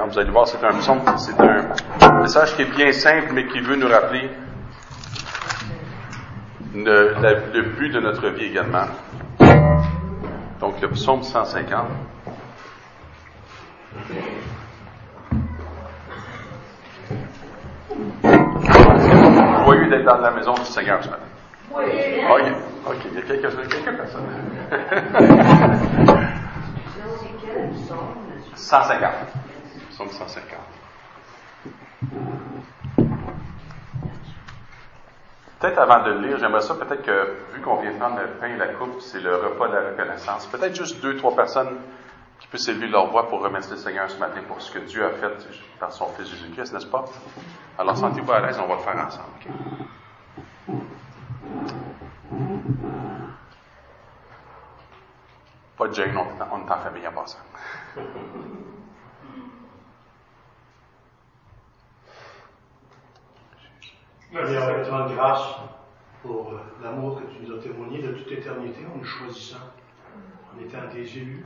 150. Vous allez voir, c'est un un message qui est bien simple, mais qui veut nous rappeler le, le but de notre vie également. Donc, le psaume 150. Joyeux d'être dans la maison du Seigneur ce matin. Oui. OK, OK, il y a quelques, quelques personnes. 150. Psaume 150. Peut-être avant de le lire, j'aimerais ça, peut-être que, vu qu'on vient de prendre le pain et la coupe, c'est le repas de la reconnaissance, peut-être juste deux, trois personnes qui puissent élever leur voix pour remercier le Seigneur ce matin pour ce que Dieu a fait par son Fils Jésus-Christ, n'est-ce pas? Alors, sentez-vous à l'aise, on va le faire ensemble. Pas de gêne, on, est en famille en passant. Va te rendre grâce pour euh, l'amour que tu nous as témoigné de toute éternité en nous choisissant, en étant tes élus.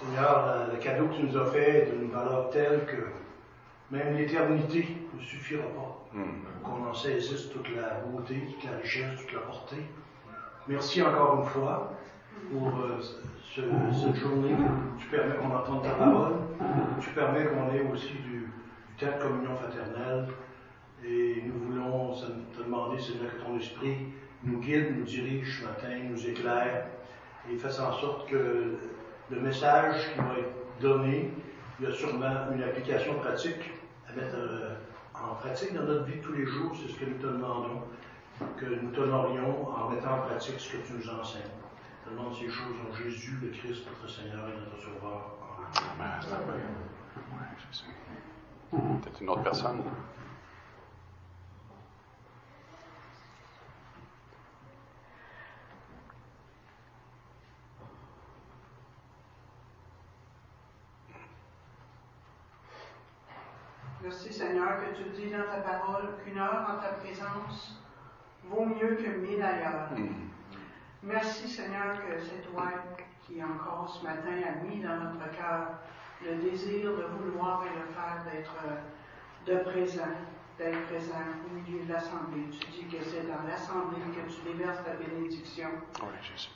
Seigneur, le cadeau que tu nous as fait est d'une valeur telle que même l'éternité ne suffira pas hmm. qu'on en saisisse toute la beauté, toute la richesse, toute la portée. Merci encore une fois pour euh, cette journée tu permets qu'on entende ta parole, tu permets qu'on ait aussi du, du temps de communion fraternelle. Et nous voulons te demander, Seigneur, que ton esprit nous guide, nous dirige ce matin, nous éclaire et fasse en sorte que le message qui va être donné, il y a sûrement une application pratique à mettre euh, en pratique dans notre vie tous les jours. C'est ce que nous te demandons, que nous t'honorions en mettant en pratique ce que tu nous enseignes. Je demande ces choses en Jésus, le Christ, notre Seigneur et notre Sauveur. Amen. Peut-être une autre personne. Merci Seigneur que tu dis dans ta parole qu'une heure en ta présence vaut mieux que mille ailleurs. Mm. Merci Seigneur que c'est toi qui encore ce matin a mis dans notre cœur le désir de vouloir et le faire d'être de présent, d'être présent au milieu de l'assemblée. Tu dis que c'est dans l'assemblée que tu déverses ta bénédiction.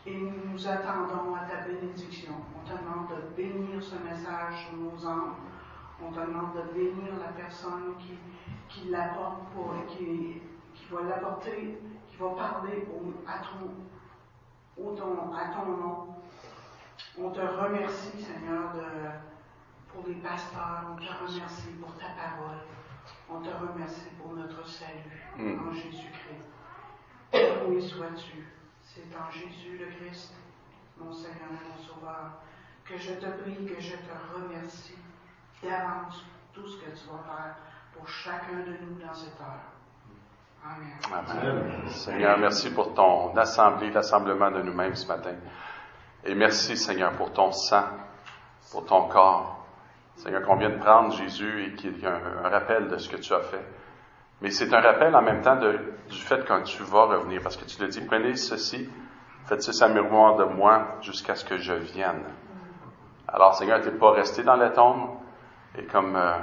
et nous nous attendons à ta bénédiction. On te demande de bénir ce message sur nos âmes on demande de bénir la personne qui, qui l'apporte pour, qui, qui va l'apporter, qui va parler à, ton, ton, à ton nom. On te remercie, Seigneur, de, pour les pasteurs. On te remercie pour ta parole. On te remercie pour notre salut mm. en Jésus-Christ. Oui, sois-tu. C'est en Jésus le Christ, mon Seigneur et mon Sauveur, que je te prie, que je te remercie d'avance tout ce que tu vas faire pour chacun de nous dans cette heure. Amen. Amen. Seigneur, merci pour ton assemblée, l'assemblement de nous-mêmes ce matin. Et merci, Seigneur, pour ton sang, pour ton corps. Seigneur, qu'on vient de prendre Jésus et qu'il y a un, rappel de ce que tu as fait. Mais c'est un rappel en même temps de, du fait quand tu vas revenir, parce que tu le dis, prenez ceci, faites ce à mémoire de moi jusqu'à ce que je vienne. Alors, Seigneur, tu n'es pas resté dans la tombe, et comme euh,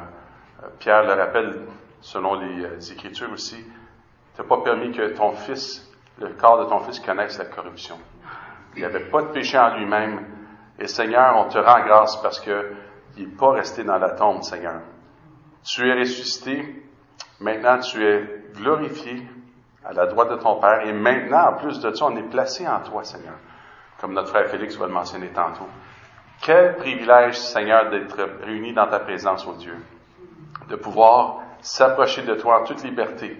Pierre le rappelle, selon les, euh, Écritures aussi, tu n'as pas permis que ton fils, le corps de ton fils connaisse la corruption. Il n'y avait pas de péché en lui-même. Et Seigneur, on te rend grâce parce qu'il n'est pas resté dans la tombe, Seigneur. Tu es ressuscité. Maintenant, tu es glorifié à la droite de ton Père. Et maintenant, en plus de ça, on est placé en toi, Seigneur. Comme notre frère Félix va le mentionner tantôt. Quel privilège, Seigneur, d'être réunis dans ta présence, ô Dieu, de pouvoir s'approcher de toi en toute liberté,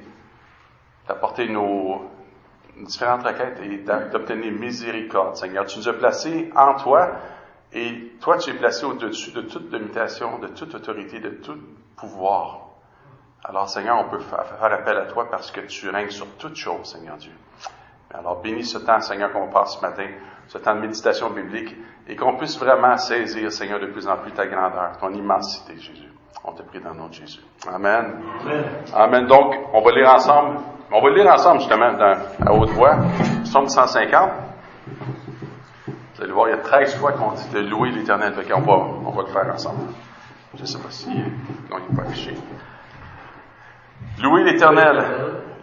d'apporter nos différentes requêtes et d'obtenir miséricorde, Seigneur. Tu nous as placés en toi et toi, tu es placé au-dessus de toute limitation, de toute autorité, de tout pouvoir. Alors, Seigneur, on peut faire appel à toi parce que tu règnes sur toutes choses, Seigneur Dieu. Alors, bénis ce temps, Seigneur, qu'on passe ce matin, ce temps de méditation biblique, et qu'on puisse vraiment saisir, Seigneur, de plus en plus ta grandeur, ton immensité, Jésus. On te prie dans le nom de Jésus. Amen. Amen. Donc, on va lire ensemble. On va lire ensemble, justement, dans, à haute voix, Somme 150. Vous allez voir, il y a 13 fois qu'on dit de louer l'Éternel. on va, on va le faire ensemble. Je ne sais pas si. Non, il n'est pas affiché. Louez l'Éternel.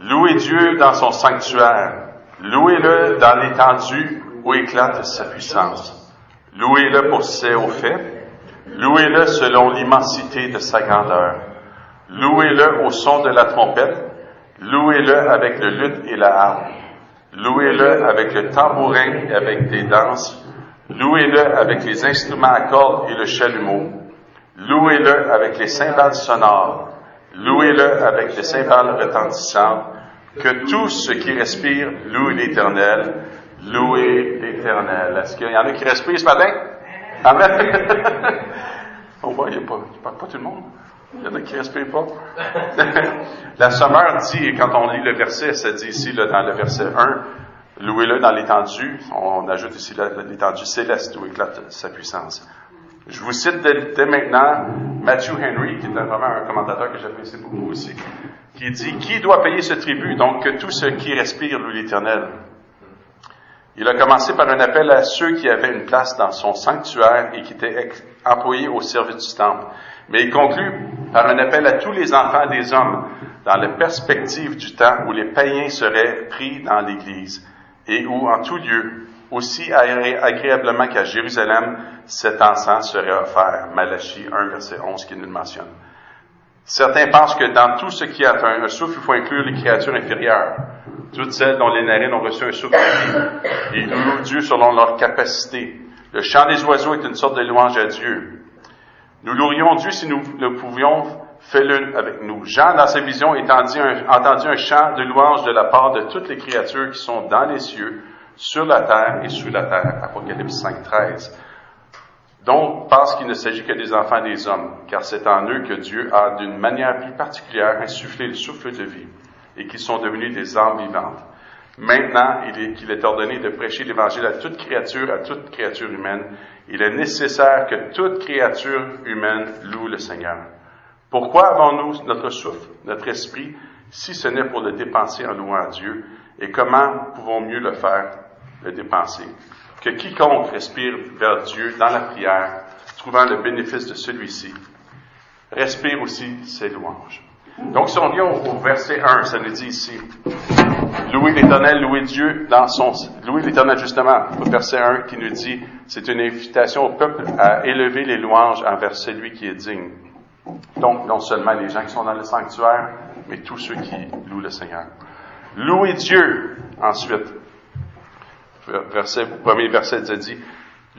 Louez Dieu dans son sanctuaire. Louez-le dans l'étendue où éclate sa puissance. Louez-le pour ses hauts faits. Louez-le selon l'immensité de sa grandeur. Louez-le au son de la trompette. Louez-le avec le luth et la harpe. Louez-le avec le tambourin et avec des danses. Louez-le avec les instruments à cordes et le chalumeau. Louez-le avec les cymbales sonores. Louez-le avec les cymbales retentissantes. Que tout ce qui respire loue l'Éternel. Louez l'Éternel. Est-ce qu'il y en a qui respirent ce matin? Amen. On voit, il n'y a pas, tout le monde. Il y en a qui ne respirent pas. la sommeur dit, quand on lit le verset, ça dit ici, dans le verset 1, louez-le dans l'étendue. On ajoute ici l'étendue céleste où éclate sa puissance. Je vous cite dès, maintenant Matthew Henry, qui est vraiment un commentateur que j'apprécie beaucoup aussi, qui dit Qui doit payer ce tribut? Donc que tout ce qui respire loue l'Éternel. Il a commencé par un appel à ceux qui avaient une place dans son sanctuaire et qui étaient employés au service du temple. Mais il conclut par un appel à tous les enfants des hommes dans la perspective du temps où les païens seraient pris dans l'Église et où, en tout lieu, aussi agréablement qu'à Jérusalem, cet encens serait offert. Malachie 1, verset 11, qui nous le mentionne. Certains pensent que dans tout ce qui a un, souffle, il faut inclure les créatures inférieures, toutes celles dont les narines ont reçu un souffle de vie, et louent Dieu selon leur capacité. Le chant des oiseaux est une sorte de louange à Dieu. Nous louerions Dieu si nous le pouvions, fais-le avec nous. Jean, dans sa vision, a entendu un chant de louange de la part de toutes les créatures qui sont dans les cieux, sur la terre et sous la terre. Apocalypse 5, 13. Donc, parce qu'il ne s'agit que des enfants des hommes, car c'est en eux que Dieu a d'une manière plus particulière insufflé le souffle de vie et qu'ils sont devenus des âmes vivantes. Maintenant qu'il est, est ordonné de prêcher l'Évangile à toute créature, à toute créature humaine, il est nécessaire que toute créature humaine loue le Seigneur. Pourquoi avons-nous notre souffle, notre esprit, si ce n'est pour le dépenser en louant à Dieu? Et comment pouvons mieux le faire, le dépenser? Que quiconque respire vers Dieu dans la prière, trouvant le bénéfice de celui-ci, respire aussi ses louanges. Donc, si on vient au, verset 1, ça nous dit ici, louer l'Éternel, louer Dieu dans son, louer l'Éternel justement, au verset 1 qui nous dit, c'est une invitation au peuple à élever les louanges envers celui qui est digne. Donc, non seulement les gens qui sont dans le sanctuaire, mais tous ceux qui louent le Seigneur. Louer Dieu, ensuite. Verset, premier verset, ça dit,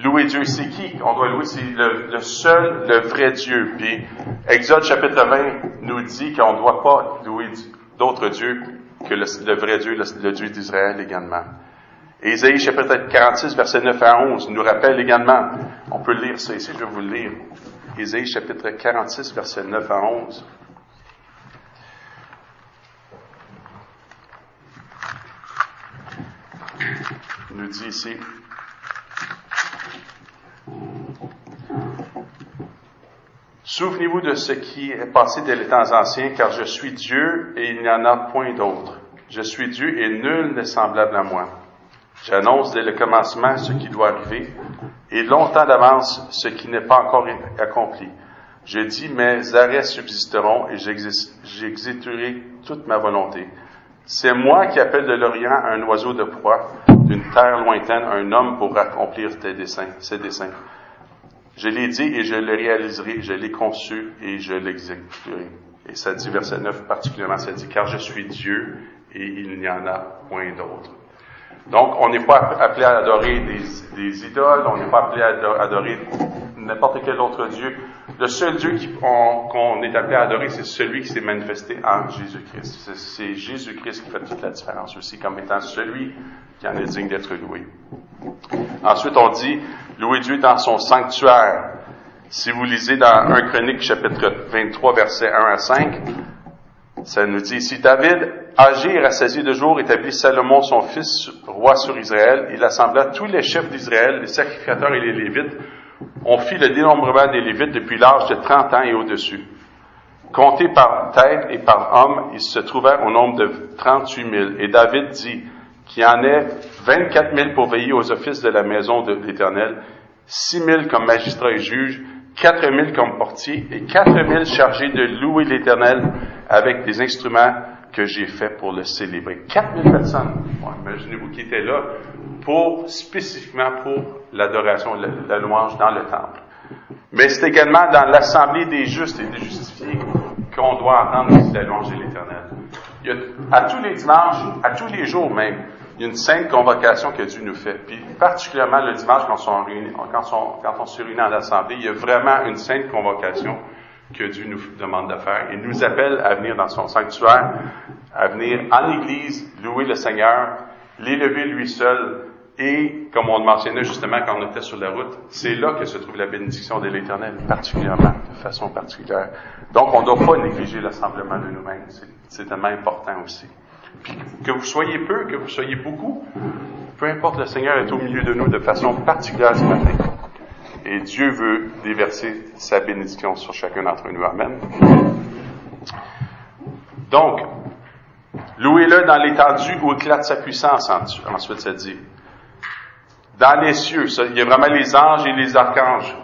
Louer Dieu, c'est qui on doit louer? C'est le, seul, le vrai Dieu. Puis Exode chapitre 20 nous dit qu'on ne doit pas louer d'autres dieux que le, vrai Dieu, le, Dieu d'Israël également. Et Isaïe chapitre 46, verset 9 à 11 nous rappelle également, on peut lire ça ici, je vais vous le lire. Isaïe chapitre 46, verset 9 à 11. Nous dit ici, Souvenez-vous de ce qui est passé dès les temps anciens, car je suis Dieu et il n'y en a point d'autre. Je suis Dieu et nul n'est semblable à moi. J'annonce dès le commencement ce qui doit arriver et longtemps d'avance ce qui n'est pas encore accompli. Je dis, mes arrêts subsisteront et j'exécuterai toute ma volonté. C'est moi qui appelle de l'Orient un oiseau de proie, d'une terre lointaine un homme pour accomplir tes desseins, ses desseins. Je l'ai dit et je le réaliserai, je l'ai conçu et je l'exécuterai. Et ça dit, verset 9 particulièrement, ça dit, car je suis Dieu et il n'y en a point d'autre. Donc, on n'est pas appelé à adorer des, idoles, on n'est pas appelé à adorer n'importe quel autre Dieu. Le seul Dieu qu'on est appelé à adorer, c'est celui qui s'est manifesté en Jésus-Christ. C'est Jésus-Christ qui fait toute la différence aussi, comme étant celui qui en est digne d'être loué. Ensuite, on dit, louer Dieu dans son sanctuaire. Si vous lisez dans 1 Chronique chapitre 23, versets 1 à 5, ça nous dit, si David, âgé et rassasié de jour, établit Salomon, son fils, roi sur Israël, il assembla tous les chefs d'Israël, les sacrificateurs et les Lévites. On fit le dénombrement des Lévites depuis l'âge de 30 ans et au-dessus. Comptés par tête et par homme, ils se trouvèrent au nombre de 38 000. Et David dit, qu'il y en ait 24 000 pour veiller aux offices de la maison de l'Éternel, 6 000 comme magistrats et juges, quatre mille comme portiers et quatre mille chargés de louer l'Éternel avec des instruments que j'ai faits pour le célébrer. Quatre mille personnes. imaginez-vous qui étaient là pour, spécifiquement pour l'adoration, la, la louange dans le temple. Mais c'est également dans l'assemblée des justes et des justifiés qu'on doit entendre la louange de l'Éternel. À tous les dimanches, à tous les jours même, il y a une sainte convocation que Dieu nous fait. Puis particulièrement le dimanche quand on, quand on se réunit en assemblée, il y a vraiment une sainte convocation que Dieu nous demande de faire. Il nous appelle à venir dans son sanctuaire, à venir en Église, louer le Seigneur, l'élever lui seul, et comme on le mentionnait justement quand on était sur la route, c'est là que se trouve la bénédiction de l'Éternel, particulièrement, de façon particulière. Donc on ne doit pas négliger l'assemblement de nous-mêmes. C'est tellement important aussi. Que vous soyez peu, que vous soyez beaucoup, peu importe, le Seigneur est au milieu de nous de façon particulière ce matin. Et Dieu veut déverser sa bénédiction sur chacun d'entre nous. Amen. Donc, louez-le dans l'étendue où éclate sa puissance, ensuite ça dit. Dans les cieux, il y a vraiment les anges et les archanges.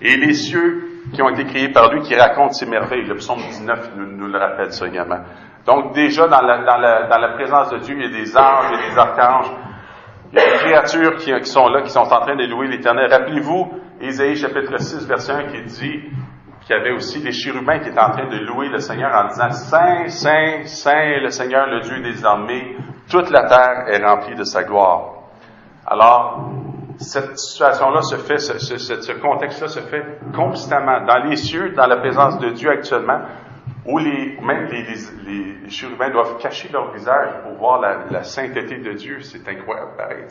Et les cieux qui ont été créés par lui, qui racontent ces merveilles. Le psaume 19 nous, nous le rappelle ça également. Donc déjà, dans la, dans, la, dans la, présence de Dieu, il y a des anges, il y a des archanges, il y a des créatures qui, sont là, qui sont en train de louer l'Éternel. Rappelez-vous, Ésaïe chapitre 6, verset 1, qui dit qu'il y avait aussi des chérubins qui étaient en train de louer le Seigneur en disant Saint, Saint, Saint, le Seigneur, le Dieu des armées, toute la terre est remplie de sa gloire. Alors, cette situation-là se fait, ce, ce contexte-là se fait constamment dans les cieux, dans la présence de Dieu actuellement, où les, même les, les, les, chérubins doivent cacher leur visage pour voir la, la sainteté de Dieu. C'est incroyable, pareil.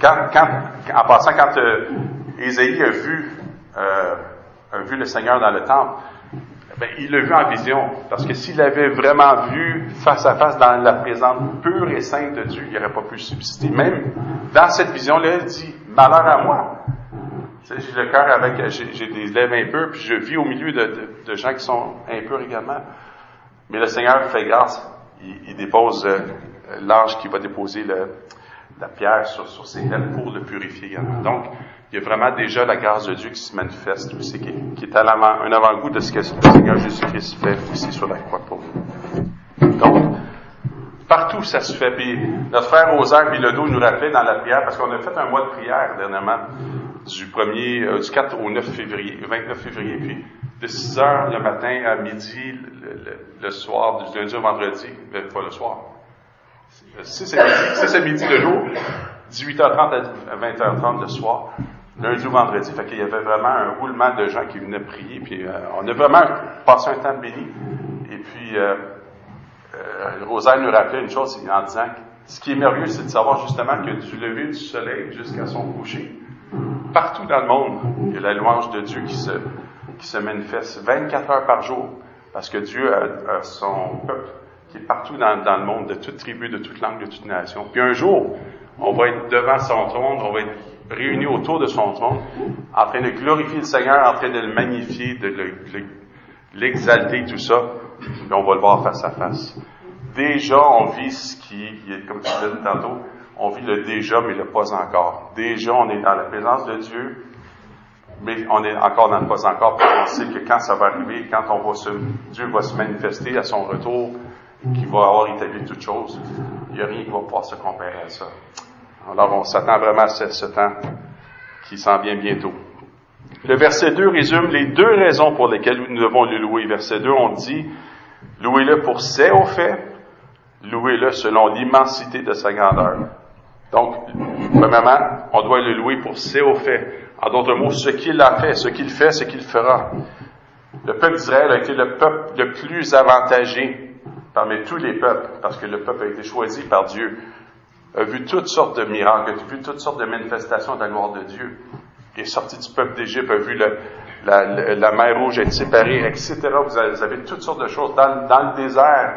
Quand, quand, en passant, quand euh, Ésaïe a vu, euh, a vu le Seigneur dans le temple, ben, il l'a vu en vision. Parce que s'il avait vraiment vu face à face dans la présence pure et sainte de Dieu, il n'aurait pas pu subsister. Même dans cette vision-là, il dit, malheur à moi. J'ai le cœur avec, j'ai des lèvres impures, puis je vis au milieu de, gens qui sont impurs également. Mais le Seigneur fait grâce. Il, dépose euh, l'ange qui va déposer la pierre sur, sur ses lèvres pour le purifier également. Donc, il y a vraiment déjà la grâce de Dieu qui se manifeste aussi, qui, est à un avant-goût de ce que le Seigneur Jésus-Christ fait ici sur la croix pour nous. Donc, partout ça se fait. Puis notre frère Rosaire Bilodeau nous rappelait dans la prière, parce qu'on a fait un mois de prière dernièrement, du 1er, euh, du 4 au 9 février, 29 février, puis de 6 heures le matin à midi, le, le, le soir, du lundi au vendredi, ben, pas le soir, si c'est midi, le jour, 18h30 à 20h30 le soir, lundi ou vendredi. Fait qu'il y avait vraiment un roulement de gens qui venaient prier. Puis euh, on a vraiment passé un temps béni. Et puis, euh, euh, Rosaire nous rappelait une chose en disant que ce qui est merveilleux, c'est de savoir justement que du lever du soleil jusqu'à son coucher, partout dans le monde, il y a la louange de Dieu qui se, qui se manifeste 24 heures par jour. Parce que Dieu a, son peuple qui est partout dans, le monde, de toute tribu, de toute langue, de toute nation. Puis un jour, on va être devant son trône, on va être réunis autour de son trône, en train de glorifier le Seigneur, en train de le magnifier, de l'exalter, tout ça, puis on va le voir face à face. Déjà, on vit ce qui, comme tu disais tantôt, on vit le déjà, mais le pas encore. Déjà, on est dans la présence de Dieu, mais on est encore dans le pas encore, puis on sait que quand ça va arriver, quand on va se, Dieu va se manifester à son retour, qui va avoir établi toute chose, il n'y a rien qui va pouvoir se comparer à ça. Alors on s'attend vraiment à ce, ce temps qui s'en vient bientôt. Le verset 2 résume les deux raisons pour lesquelles nous devons le louer. Verset 2, on dit, louez-le pour ses hauts faits, louez-le selon l'immensité de sa grandeur. Donc, premièrement, on doit le louer pour ses hauts faits. En d'autres mots, ce qu'il a fait, ce qu'il fait, ce qu'il fera. Le peuple d'Israël a été le peuple le plus avantagé parmi tous les peuples, parce que le peuple a été choisi par Dieu, a vu toutes sortes de miracles, a vu toutes sortes de manifestations de la gloire de Dieu. Il est sorti du peuple d'Égypte, a vu la, mer rouge être séparée, etc. Vous avez, vous avez toutes sortes de choses. Dans, dans le désert,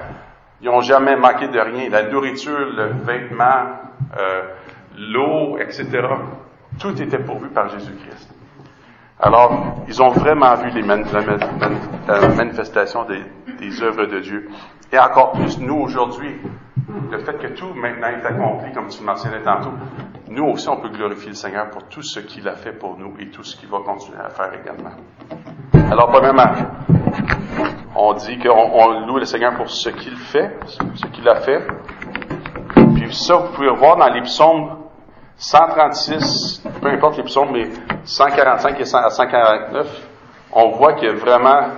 ils n'ont jamais manqué de rien. La nourriture, le vêtement, euh, l'eau, etc. Tout était pourvu par Jésus-Christ. Alors, ils ont vraiment vu les man, la, man, la manifestation des, des œuvres de Dieu. Et encore plus, nous, aujourd'hui, le fait que tout maintenant est accompli, comme tu mentionnais tantôt, nous aussi, on peut glorifier le Seigneur pour tout ce qu'il a fait pour nous et tout ce qu'il va continuer à faire également. Alors, premièrement, on dit qu'on loue le Seigneur pour ce qu'il fait, ce qu'il a fait. Puis ça, vous pouvez voir dans les psaumes 136, peu importe les psaumes, mais 145 et 149, on voit que vraiment,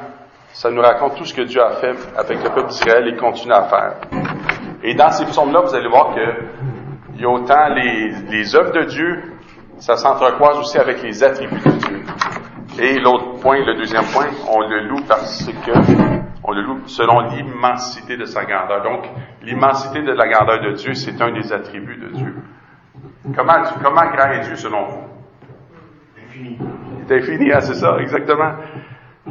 ça nous raconte tout ce que Dieu a fait avec le peuple d'Israël et continue à faire. Et dans ces psaumes-là, vous allez voir que il y a autant les œuvres de Dieu, ça s'entrecroise aussi avec les attributs de Dieu. Et l'autre point, le deuxième point, on le loue parce que on le loue selon l'immensité de sa grandeur. Donc, l'immensité de la grandeur de Dieu, c'est un des attributs de Dieu. Comment, comment grand est Dieu selon vous? Infini. Il est infini, hein, c'est ça, exactement.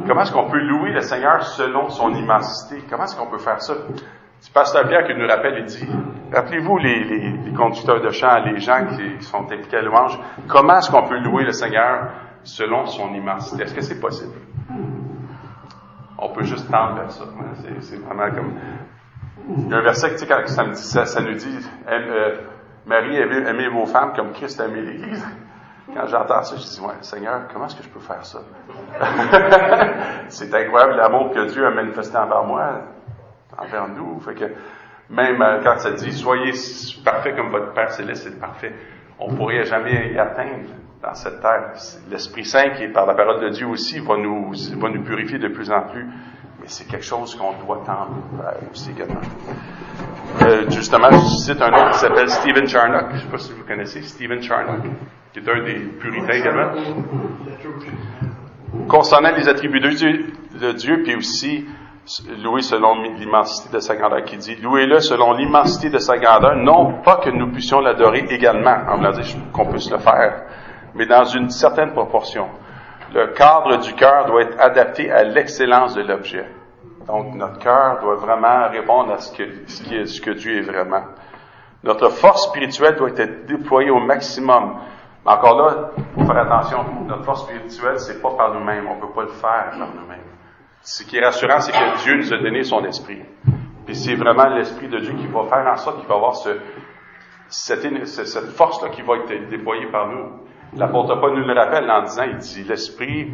Comment est-ce qu'on peut louer le Seigneur selon son immensité? Comment est-ce qu'on peut faire ça? C'est Pasteur Pierre qui nous rappelle, il dit, rappelez-vous les, les, les, conducteurs de chant, les gens qui sont impliqués à louange, comment est-ce qu'on peut louer le Seigneur selon son immensité? Est-ce que c'est possible? On peut juste tendre vers ça. C'est vraiment comme... Il y a un verset, tu sais, quand ça, dit, ça, ça nous dit, euh, Marie, aimez vos femmes comme Christ a aimé l'Église. Quand j'entends ça, je dis, ouais, Seigneur, comment est-ce que je peux faire ça? c'est incroyable l'amour que Dieu a manifesté envers moi, envers nous. Fait même euh, quand ça dit, soyez parfait comme votre Père Céleste est parfait, on ne pourrait jamais y atteindre dans cette terre. L'Esprit Saint, qui est par la parole de Dieu aussi, va nous, purifier de plus en plus. Mais c'est quelque chose qu'on doit tendre aussi également. Euh, justement, je cite un autre qui s'appelle Stephen Charnock. Je ne sais pas si vous connaissez Stephen Charnock, qui est un des puritains également. Concernant les attributs de Dieu, puis aussi louer selon l'immensité de sa grandeur, qui dit louez-le selon l'immensité de sa grandeur, non pas que nous puissions l'adorer également, en voulant dire qu'on puisse le faire, mais dans une certaine proportion. Le cadre du cœur doit être adapté à l'excellence de l'objet. Donc, notre cœur doit vraiment répondre à ce que, ce, que Dieu est vraiment. Notre force spirituelle doit être déployée au maximum. Mais encore là, il faut faire attention. Notre force spirituelle, c'est pas par nous-mêmes. On peut pas le faire par nous-mêmes. Ce qui est rassurant, c'est que Dieu nous a donné son esprit. Puis c'est vraiment l'esprit de Dieu qui va faire en sorte qu'il va avoir ce, cette, cette force-là qui va être déployée par nous. L'apôtre Paul nous le rappelle en disant, il dit, l'esprit,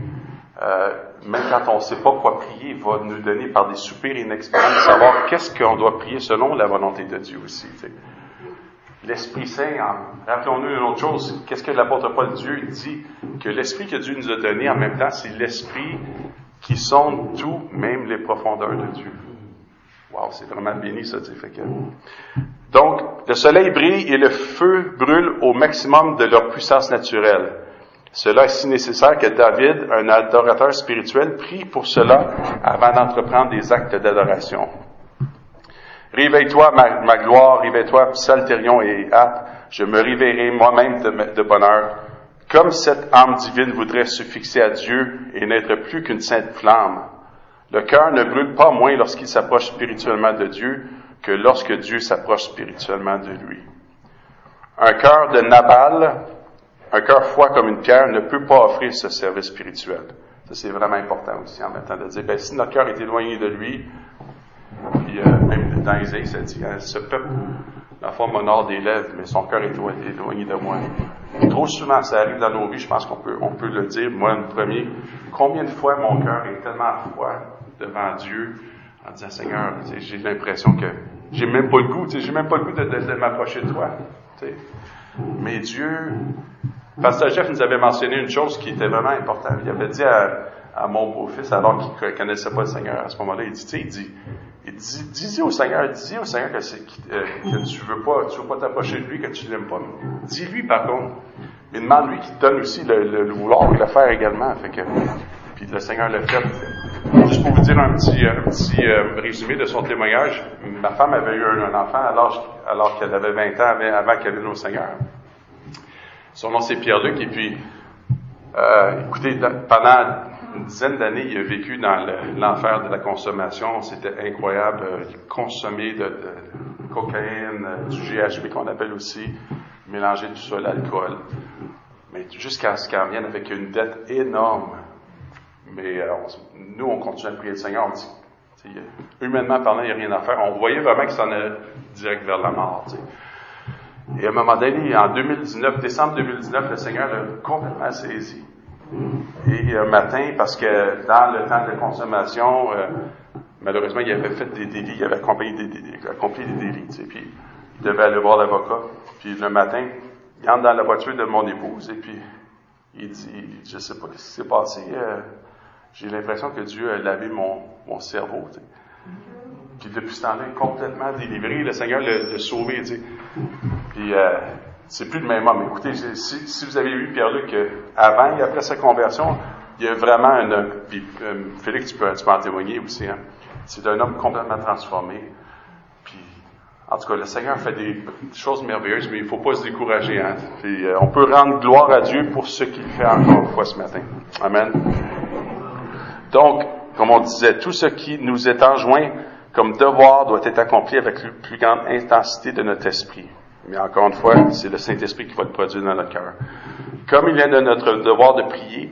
euh, même quand on ne sait pas quoi prier, va nous donner par des soupirs inexpérimentés de savoir qu'est-ce qu'on doit prier selon la volonté de Dieu aussi. L'Esprit Saint, rappelons-nous une autre chose, qu'est-ce que l'apôtre Paul Dieu dit? Que l'Esprit que Dieu nous a donné en même temps, c'est l'Esprit qui sonde tout, même les profondeurs de Dieu. Wow, c'est vraiment béni ça, fait que... Donc, le soleil brille et le feu brûle au maximum de leur puissance naturelle. Cela est si nécessaire que David, un adorateur spirituel, prie pour cela avant d'entreprendre des actes d'adoration. Réveille-toi, ma, gloire, réveille-toi, Psalterion et hâte, je me réveillerai moi-même de bonheur. Comme cette âme divine voudrait se fixer à Dieu et n'être plus qu'une sainte flamme, le cœur ne brûle pas moins lorsqu'il s'approche spirituellement de Dieu que lorsque Dieu s'approche spirituellement de lui. Un cœur de Nabal, un cœur froid comme une pierre, ne peut pas offrir ce service spirituel. Ça, c'est vraiment important aussi en même temps de dire, ben, si notre cœur est éloigné de lui, puis euh, même dans Isaïe, ça dit, hein, ce peuple, la forme honore des lèvres, mais son cœur est éloigné de moi. Trop souvent, ça arrive dans nos vies, je pense qu'on peut, on peut le dire, moi, le premier, combien de fois mon cœur est tellement froid devant Dieu, en disant, Seigneur, j'ai l'impression que j'ai même pas le goût, j'ai même pas le goût de, m'approcher de toi. Mais Dieu, Pasteur Jeff nous avait mentionné une chose qui était vraiment importante. Il avait dit à, mon beau-fils, alors qu'il ne connaissait pas le Seigneur à ce moment-là, il dit, il dit, dit, dis au Seigneur, dis au Seigneur que, euh, tu veux veux pas t'approcher de lui, que tu l'aimes pas. Dis-lui par contre. Mais demande-lui qu'il te donne aussi le, vouloir et le faire également. Fait que, puis le Seigneur l'a fait. Juste pour vous dire un petit, un petit euh, résumé de son témoignage, ma femme avait eu un, un enfant alors, alors qu'elle avait 20 ans avant, avant qu'elle vienne au Seigneur. Son nom c'est Pierre-Luc et puis, euh, écoutez, pendant une dizaine d'années, il a vécu dans l'enfer de la consommation. C'était incroyable. Euh, consommer de, de cocaïne, euh, du GHB qu'on appelle aussi, mélanger tout ça, l'alcool. Mais jusqu'à ce qu'elle vienne avec une dette énorme. Mais euh, nous, on continue à prier le Seigneur. On humainement parlant, il n'y a rien à faire. On voyait vraiment que ça allait direct vers la mort. Et à un moment donné, en 2019, décembre 2019, le Seigneur l'a complètement saisi. Et un matin, parce que dans le temps de consommation, euh, malheureusement, il avait fait des délits, il avait accompli des délits, accompli puis il devait aller voir l'avocat. Puis le matin, il entre dans la voiture de mon épouse et puis il dit, je sais pas ce qui s'est passé, euh, j'ai l'impression que Dieu a lavé mon, cerveau. Puis depuis ce temps-là, complètement délivré, le Seigneur l'a sauvé. Tu sais. Puis euh, c'est plus le même homme. Écoutez, si, vous avez vu Pierre-Luc euh, avant et après sa conversion, il y a vraiment un puis euh, Félix, tu peux, tu peux en témoigner aussi. Hein. C'est un homme complètement transformé. Puis, en tout cas, le Seigneur fait des choses merveilleuses, mais il ne faut pas se décourager. Hein. Euh, on peut rendre gloire à Dieu pour ce qu'il fait encore une fois ce matin. Amen. Donc, comme on disait, tout ce qui nous est enjoint comme devoir doit être accompli avec la plus grande intensité de notre esprit. Mais encore une fois, c'est le Saint-Esprit qui va le produire dans notre cœur. Comme il est de notre devoir de prier,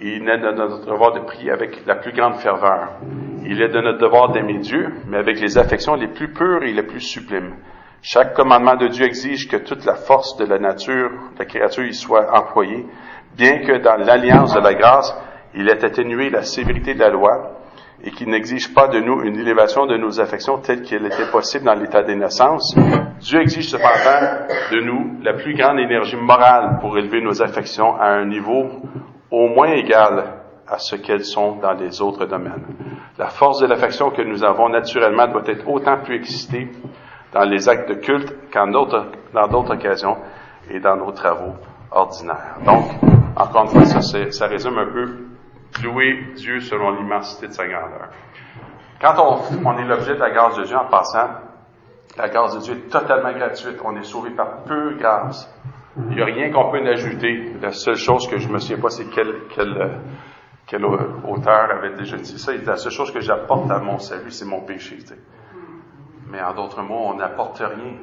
il est de notre devoir de prier avec la plus grande ferveur. Il est de notre devoir d'aimer Dieu, mais avec les affections les plus pures et les plus sublimes. Chaque commandement de Dieu exige que toute la force de la nature, de la créature, y soit employée, bien que dans l'alliance de la grâce, il ait atténué la sévérité de la loi et qu'il n'exige pas de nous une élévation de nos affections telle qu'elle était possible dans l'état des naissances. Dieu exige cependant de nous la plus grande énergie morale pour élever nos affections à un niveau au moins égal à ce qu'elles sont dans les autres domaines. La force de l'affection que nous avons naturellement doit être autant plus excitée dans les actes de culte qu'en d'autres, occasions et dans nos travaux ordinaires. Donc, encore une fois, ça résume un peu louer Dieu selon l'immensité de sa grandeur. Quand on, est l'objet de la grâce de Dieu en passant, la grâce de Dieu est totalement gratuite. On est sauvé par peu grâce. Il n'y a rien qu'on peut ajouter. La seule chose que je me souviens pas, c'est quel, quel, quel auteur avait déjà dit ça. La seule chose que j'apporte à mon salut, c'est mon péché. Mais en d'autres mots, on n'apporte rien.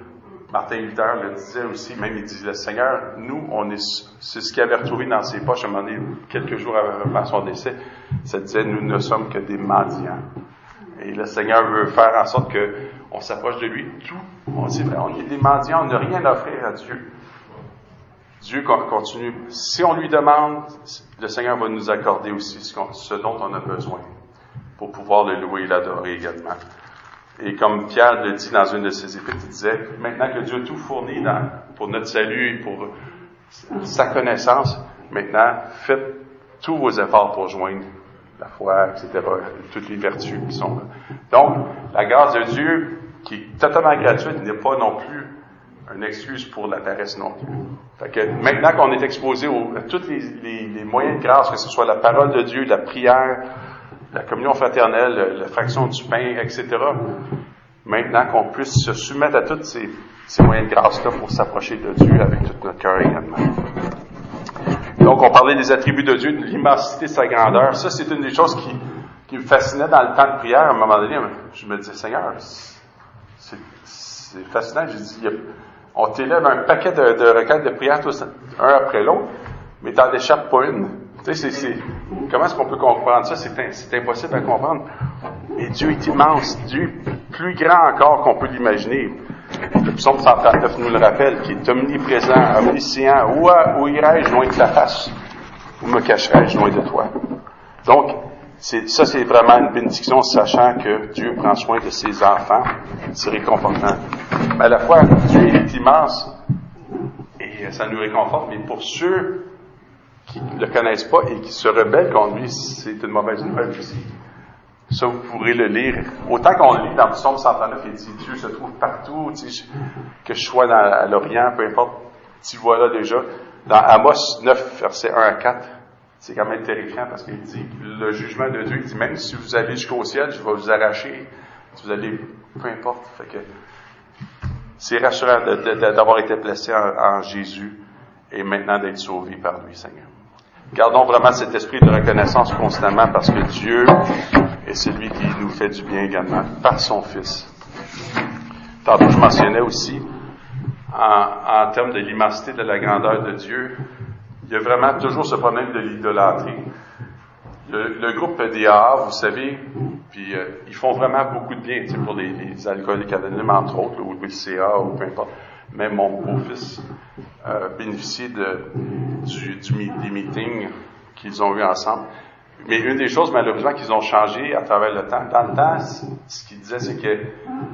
Martin Luther le disait aussi, même il le Seigneur, nous, on est, c'est ce qu'il avait retrouvé dans ses poches, à un moment donné, quelques jours avant son décès, ça disait, nous ne sommes que des mendiants. Et le Seigneur veut faire en sorte que on s'approche de lui. Tout, on dit, on est des mendiants, on n'a rien à offrir à Dieu. Dieu continue. Si on lui demande, le Seigneur va nous accorder aussi ce, dont on a besoin pour pouvoir le louer et l'adorer également. Et comme Pierre le dit dans une de ses épîtres, il disait, maintenant que Dieu a tout fourni pour notre salut et pour sa connaissance, maintenant, faites tous vos efforts pour joindre la foi, etc., toutes les vertus qui sont là. Donc, la grâce de Dieu, qui est totalement gratuite, n'est pas non plus une excuse pour la paresse non plus. Fait que maintenant qu'on est exposé à tous les, moyens de grâce, que ce soit la parole de Dieu, la prière, la communion fraternelle, la fraction du pain, etc., maintenant qu'on puisse se soumettre à tous ces, moyens de grâce-là pour s'approcher de Dieu avec tout notre cœur également. Donc, on parlait des attributs de Dieu, de l'immensité de sa grandeur. Ça, c'est une des choses qui, qui me fascinait dans le temps de prière. À un moment donné, je me disais, Seigneur, c'est fascinant. J'ai dit, on t'élève un paquet de, de requêtes de prière, tous, un après l'autre, mais t'en échappes pas une. Tu sais, c'est, comment est-ce qu'on peut comprendre ça? C'est, impossible à comprendre. Et Dieu est immense. Dieu est plus grand encore qu'on peut l'imaginer. Le psaume 139 nous le rappelle, qui est omniprésent, omniscient. Où, où irai-je loin de ta face? Où me cacherai-je loin de toi? Donc, ça, c'est vraiment une bénédiction, sachant que Dieu prend soin de ses enfants. C'est réconfortant. Mais à la fois, Dieu est immense et ça nous réconforte, mais pour ceux qui ne le connaissent pas et qui se rebellent contre lui, c'est une mauvaise nouvelle aussi. Ça, vous pourrez le lire. Autant qu'on le lit dans le psaume 139, il dit Dieu se trouve partout, que je sois dans, à l'Orient, peu importe, tu vois là déjà. Dans Amos 9, versets 1 à 4, c'est quand même terrifiant parce qu'il dit le jugement de Dieu, il dit même si vous allez jusqu'au ciel, je vais vous arracher. Si vous allez, peu importe. Fait que c'est rassurant d'avoir été placé en, Jésus et maintenant d'être sauvé par lui, Seigneur. Gardons vraiment cet esprit de reconnaissance constamment parce que Dieu est celui qui nous fait du bien également par son Fils. Tantôt, je mentionnais aussi, en, en termes de l'immensité de la grandeur de Dieu, il y a vraiment toujours ce problème de l'idolâtrie. Le, groupe PDA, vous savez, puis euh, ils font vraiment beaucoup de bien pour les, les alcooliques anonymes, entre autres, ou le CA, ou peu importe. Même mon beau-fils euh, bénéficiait de, du, des meetings qu'ils ont eu ensemble. Mais une des choses, malheureusement, qu'ils ont changé à travers le temps, dans le temps, ce qu'il disait, c'est que,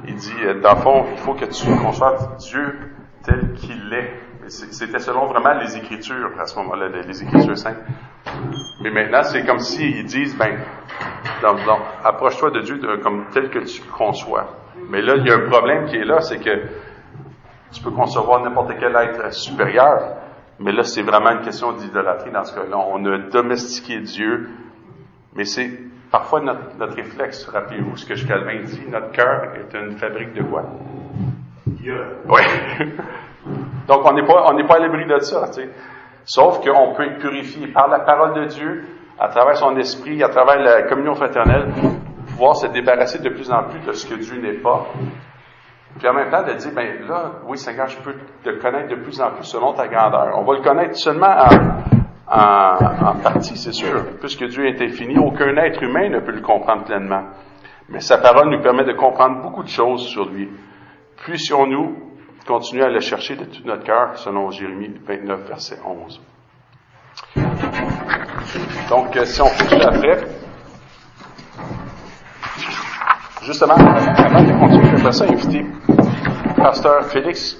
il dit, euh, dans le fond, il faut que tu conçoives Dieu tel qu'il est. C'était selon vraiment les Écritures, à ce moment-là, les Écritures saintes. Mais maintenant, c'est comme s'ils disent, ben, approche-toi de Dieu comme tel que tu conçois. Mais là, il y a un problème qui est là, c'est que tu peux concevoir n'importe quel être supérieur, mais là, c'est vraiment une question d'idolâtrie dans ce cas-là. On a domestiqué Dieu, mais c'est parfois notre, notre réflexe. Rappelez-vous ce que Calvin dit, notre cœur est une fabrique de quoi? Oui. Donc, on n'est pas, on n'est pas à l'abri de ça, tu sais. Sauf qu'on peut être purifié par la parole de Dieu, à travers son esprit, à travers la communion fraternelle, pouvoir se débarrasser de plus en plus de ce que Dieu n'est pas. Puis en même temps, de dire, ben là, oui, Seigneur, je peux te connaître de plus en plus selon ta grandeur. On va le connaître seulement en, en, partie, c'est sûr. Puisque Dieu est infini, aucun être humain ne peut le comprendre pleinement. Mais sa parole nous permet de comprendre beaucoup de choses sur lui. Puissions-nous continuer à le chercher de tout notre cœur, selon Jérémie 29, verset 11. Donc, si on continue après, justement, avant de continuer, j'aimerais ça inviter Pasteur Félix,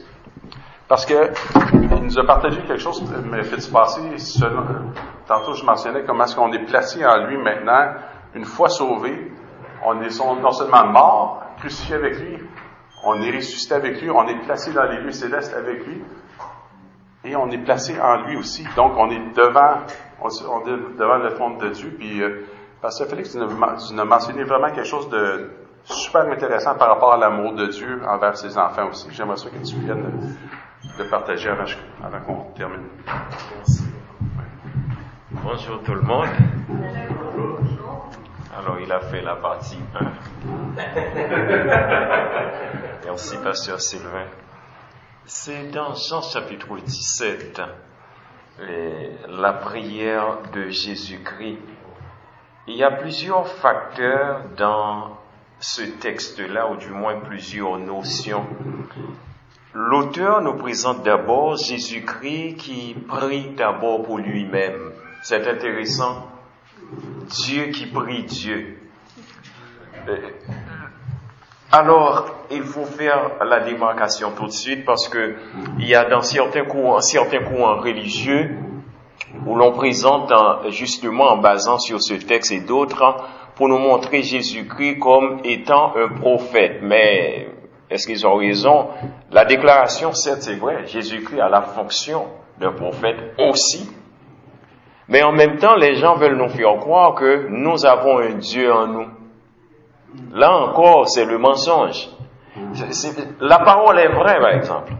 parce que il nous a partagé quelque chose, mais fait passer, tantôt je mentionnais comment est-ce qu'on est placé en lui maintenant, une fois sauvé, on est non seulement mort, crucifié avec lui, on est ressuscité avec lui, on est placé dans les lieux célestes avec lui, et on est placé en lui aussi. Donc, on est devant, devant le trône de Dieu. Puis, euh, Pasteur Félix, tu nous as mentionné vraiment quelque chose de super intéressant par rapport à l'amour de Dieu envers ses enfants aussi. J'aimerais ça que tu viennes de, partager avant, avant qu'on termine. Merci. Bonjour tout le monde. Alors, il a fait la partie 1. Merci, Pasteur Sylvain. C'est dans Jean chapitre 17, la prière de Jésus-Christ. Il y a plusieurs facteurs dans ce texte-là, ou du moins plusieurs notions. L'auteur nous présente d'abord Jésus-Christ qui prie d'abord pour lui-même. C'est intéressant. Dieu qui prie Dieu. Euh, alors, il faut faire la démarcation tout de suite parce que il y a dans certains courants, certains courants religieux où l'on présente justement en basant sur ce texte et d'autres pour nous montrer Jésus-Christ comme étant un prophète. Mais est-ce qu'ils ont raison? La déclaration, certes, c'est vrai, Jésus-Christ a la fonction d'un prophète aussi. Mais en même temps, les gens veulent nous faire croire que nous avons un Dieu en nous. Là encore, c'est le mensonge. La parole est vraie, par exemple.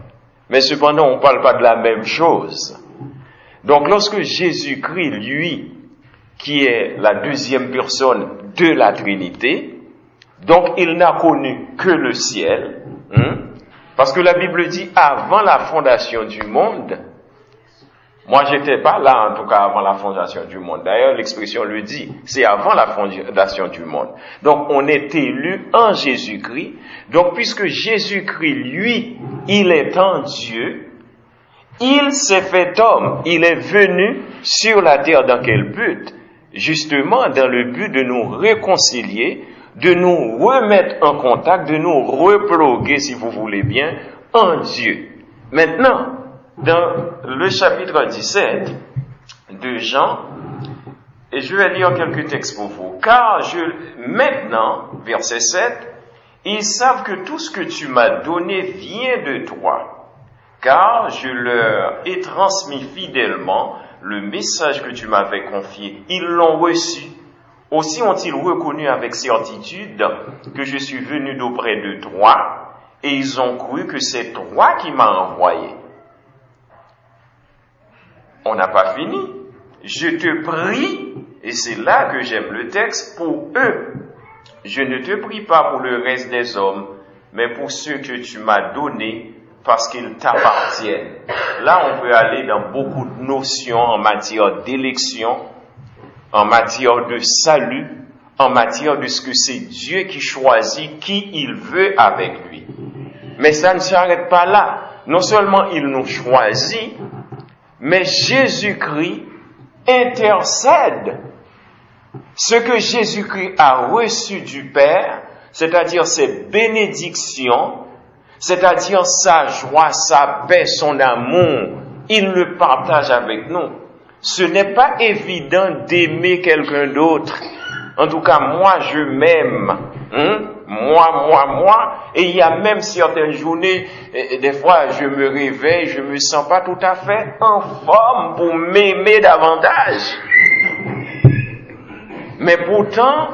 Mais cependant, on ne parle pas de la même chose. Donc lorsque Jésus-Christ, lui, qui est la deuxième personne de la Trinité, donc il n'a connu que le ciel, hein, parce que la Bible dit avant la fondation du monde, moi, j'étais pas là, en tout cas, avant la fondation du monde. D'ailleurs, l'expression le dit, c'est avant la fondation du monde. Donc, on est élu en Jésus-Christ. Donc, puisque Jésus-Christ, lui, il est en Dieu, il s'est fait homme. Il est venu sur la terre dans quel but? Justement, dans le but de nous réconcilier, de nous remettre en contact, de nous reploguer, si vous voulez bien, en Dieu. Maintenant, dans le chapitre 17 de Jean, et je vais lire quelques textes pour vous. Car je, maintenant, verset 7, ils savent que tout ce que tu m'as donné vient de toi, car je leur ai transmis fidèlement le message que tu m'avais confié. Ils l'ont reçu. Aussi ont-ils reconnu avec certitude que je suis venu d'auprès de toi, et ils ont cru que c'est toi qui m'as envoyé on n'a pas fini. Je te prie, et c'est là que j'aime le texte, pour eux. Je ne te prie pas pour le reste des hommes, mais pour ceux que tu m'as donnés parce qu'ils t'appartiennent. Là, on peut aller dans beaucoup de notions en matière d'élection, en matière de salut, en matière de ce que c'est Dieu qui choisit qui il veut avec lui. Mais ça ne s'arrête pas là. non seulement il nous choisit, mais Jésus-Christ intercède. Ce que Jésus-Christ a reçu du Père, c'est-à-dire ses bénédictions, c'est-à-dire sa joie, sa paix, son amour, il le partage avec nous. Ce n'est pas évident d'aimer quelqu'un d'autre. En tout cas, moi, je m'aime. Hein? Moi, moi, moi. Et il y a même certaines journées, des fois, je me réveille, je me sens pas tout à fait en forme pour m'aimer davantage. Mais pourtant,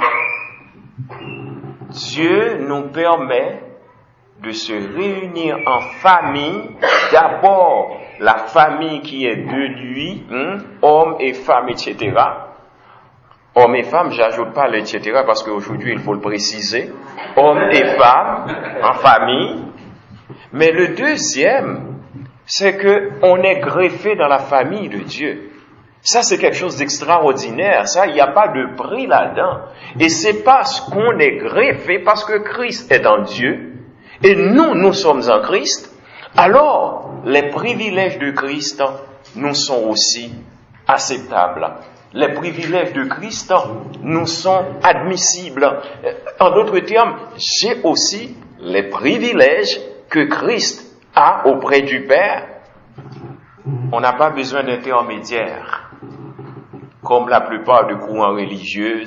Dieu nous permet de se réunir en famille, d'abord la famille qui est de lui, hein, hommes et femmes, etc. Hommes et femmes, j'ajoute pas le etc. parce qu'aujourd'hui il faut le préciser. Hommes et femmes en famille. Mais le deuxième, c'est que on est greffé dans la famille de Dieu. Ça, c'est quelque chose d'extraordinaire. Ça, il n'y a pas de prix là-dedans. Et c'est parce qu'on est greffé, parce que Christ est en Dieu, et nous, nous sommes en Christ, alors les privilèges de Christ nous sont aussi acceptables. Les privilèges de Christ nous sont admissibles. En d'autres termes, j'ai aussi les privilèges que Christ a auprès du Père. On n'a pas besoin d'intermédiaire comme la plupart des courants religieux,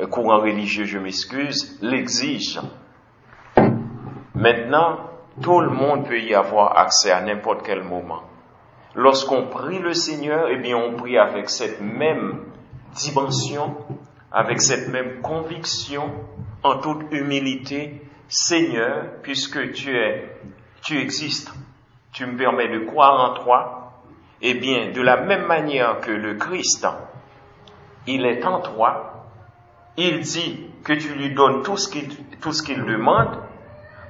euh, courants religieux, je m'excuse, l'exigent. Maintenant, tout le monde peut y avoir accès à n'importe quel moment. Lorsqu'on prie le Seigneur, eh bien, on prie avec cette même dimension, avec cette même conviction, en toute humilité. Seigneur, puisque tu es, tu existes, tu me permets de croire en toi, eh bien, de la même manière que le Christ il est en toi, il dit que tu lui donnes tout ce qu'il, tout ce qu'il demande,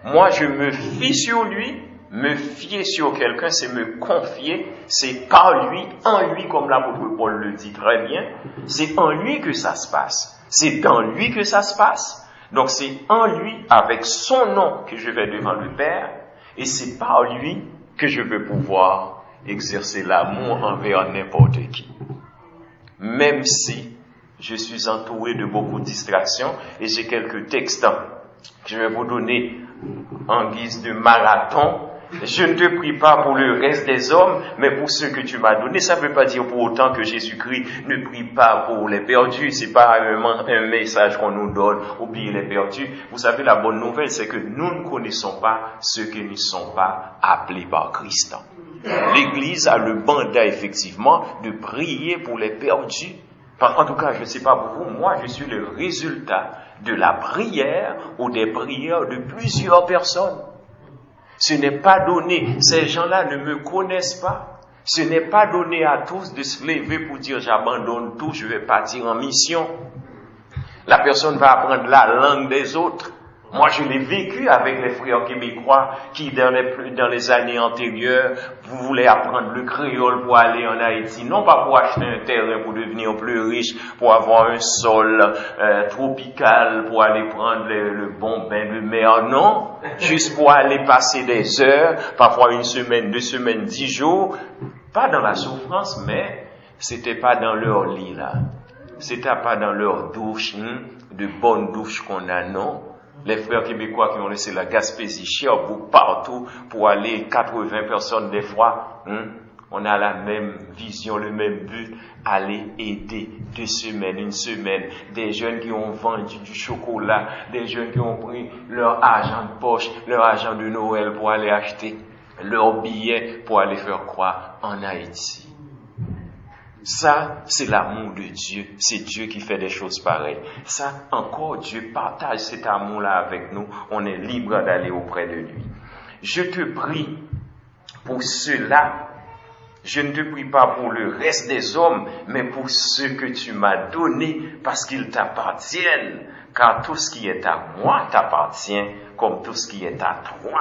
moi je me fie sur lui, me fier sur quelqu'un, c'est me confier, c'est par lui, en lui, comme l'apôtre Paul le dit très bien, c'est en lui que ça se passe, c'est dans lui que ça se passe, donc c'est en lui, avec son nom, que je vais devant le Père, et c'est par lui que je vais pouvoir exercer l'amour envers n'importe qui. Même si je suis entouré de beaucoup de distractions et j'ai quelques textes je vais vous donner en guise de marathon. Je ne te prie pas pour le reste des hommes, mais pour ceux que tu m'as donnés. Ça ne veut pas dire pour autant que Jésus-Christ ne prie pas pour les perdus. C'est pas un, un message qu'on nous donne, oublier les perdus. Vous savez, la bonne nouvelle, c'est que nous ne connaissons pas ceux qui ne sont pas appelés par Christ. L'Église a le mandat effectivement de prier pour les perdus. En tout cas, je ne sais pas pour vous, moi je suis le résultat de la prière ou des prières de plusieurs personnes. Ce n'est pas donné, ces gens-là ne me connaissent pas. Ce n'est pas donné à tous de se lever pour dire j'abandonne tout, je vais partir en mission. La personne va apprendre la langue des autres. Moi, je l'ai vécu avec les frères québécois qui, dans les, dans les années antérieures, voulez apprendre le créole pour aller en Haïti. Non pas pour acheter un terrain pour devenir plus riche, pour avoir un sol euh, tropical, pour aller prendre le, bon bain de mer. Non, juste pour aller passer des heures, parfois une semaine, deux semaines, dix jours. Pas dans la souffrance, mais c'était pas dans leur lit là. C'était pas dans leur douche, hein, de bonnes douches qu'on a, non les frères québécois qui ont laissé la Gaspésie, Cherbourg, partout, pour aller 80 personnes des fois, hein, on a la même vision, le même but, aller aider deux semaines, une semaine, des jeunes qui ont vendu du chocolat, des jeunes qui ont pris leur argent de poche, leur argent de Noël pour aller acheter leur billet pour aller faire croire en Haïti. Ça, c'est l'amour de Dieu. C'est Dieu qui fait des choses pareilles. Ça, encore, Dieu partage cet amour-là avec nous. On est libre d'aller auprès de lui. Je te prie pour cela. Je ne te prie pas pour le reste des hommes, mais pour ceux que tu m'as donnés parce qu'ils t'appartiennent. Car tout ce qui est à moi t'appartient, comme tout ce qui est à toi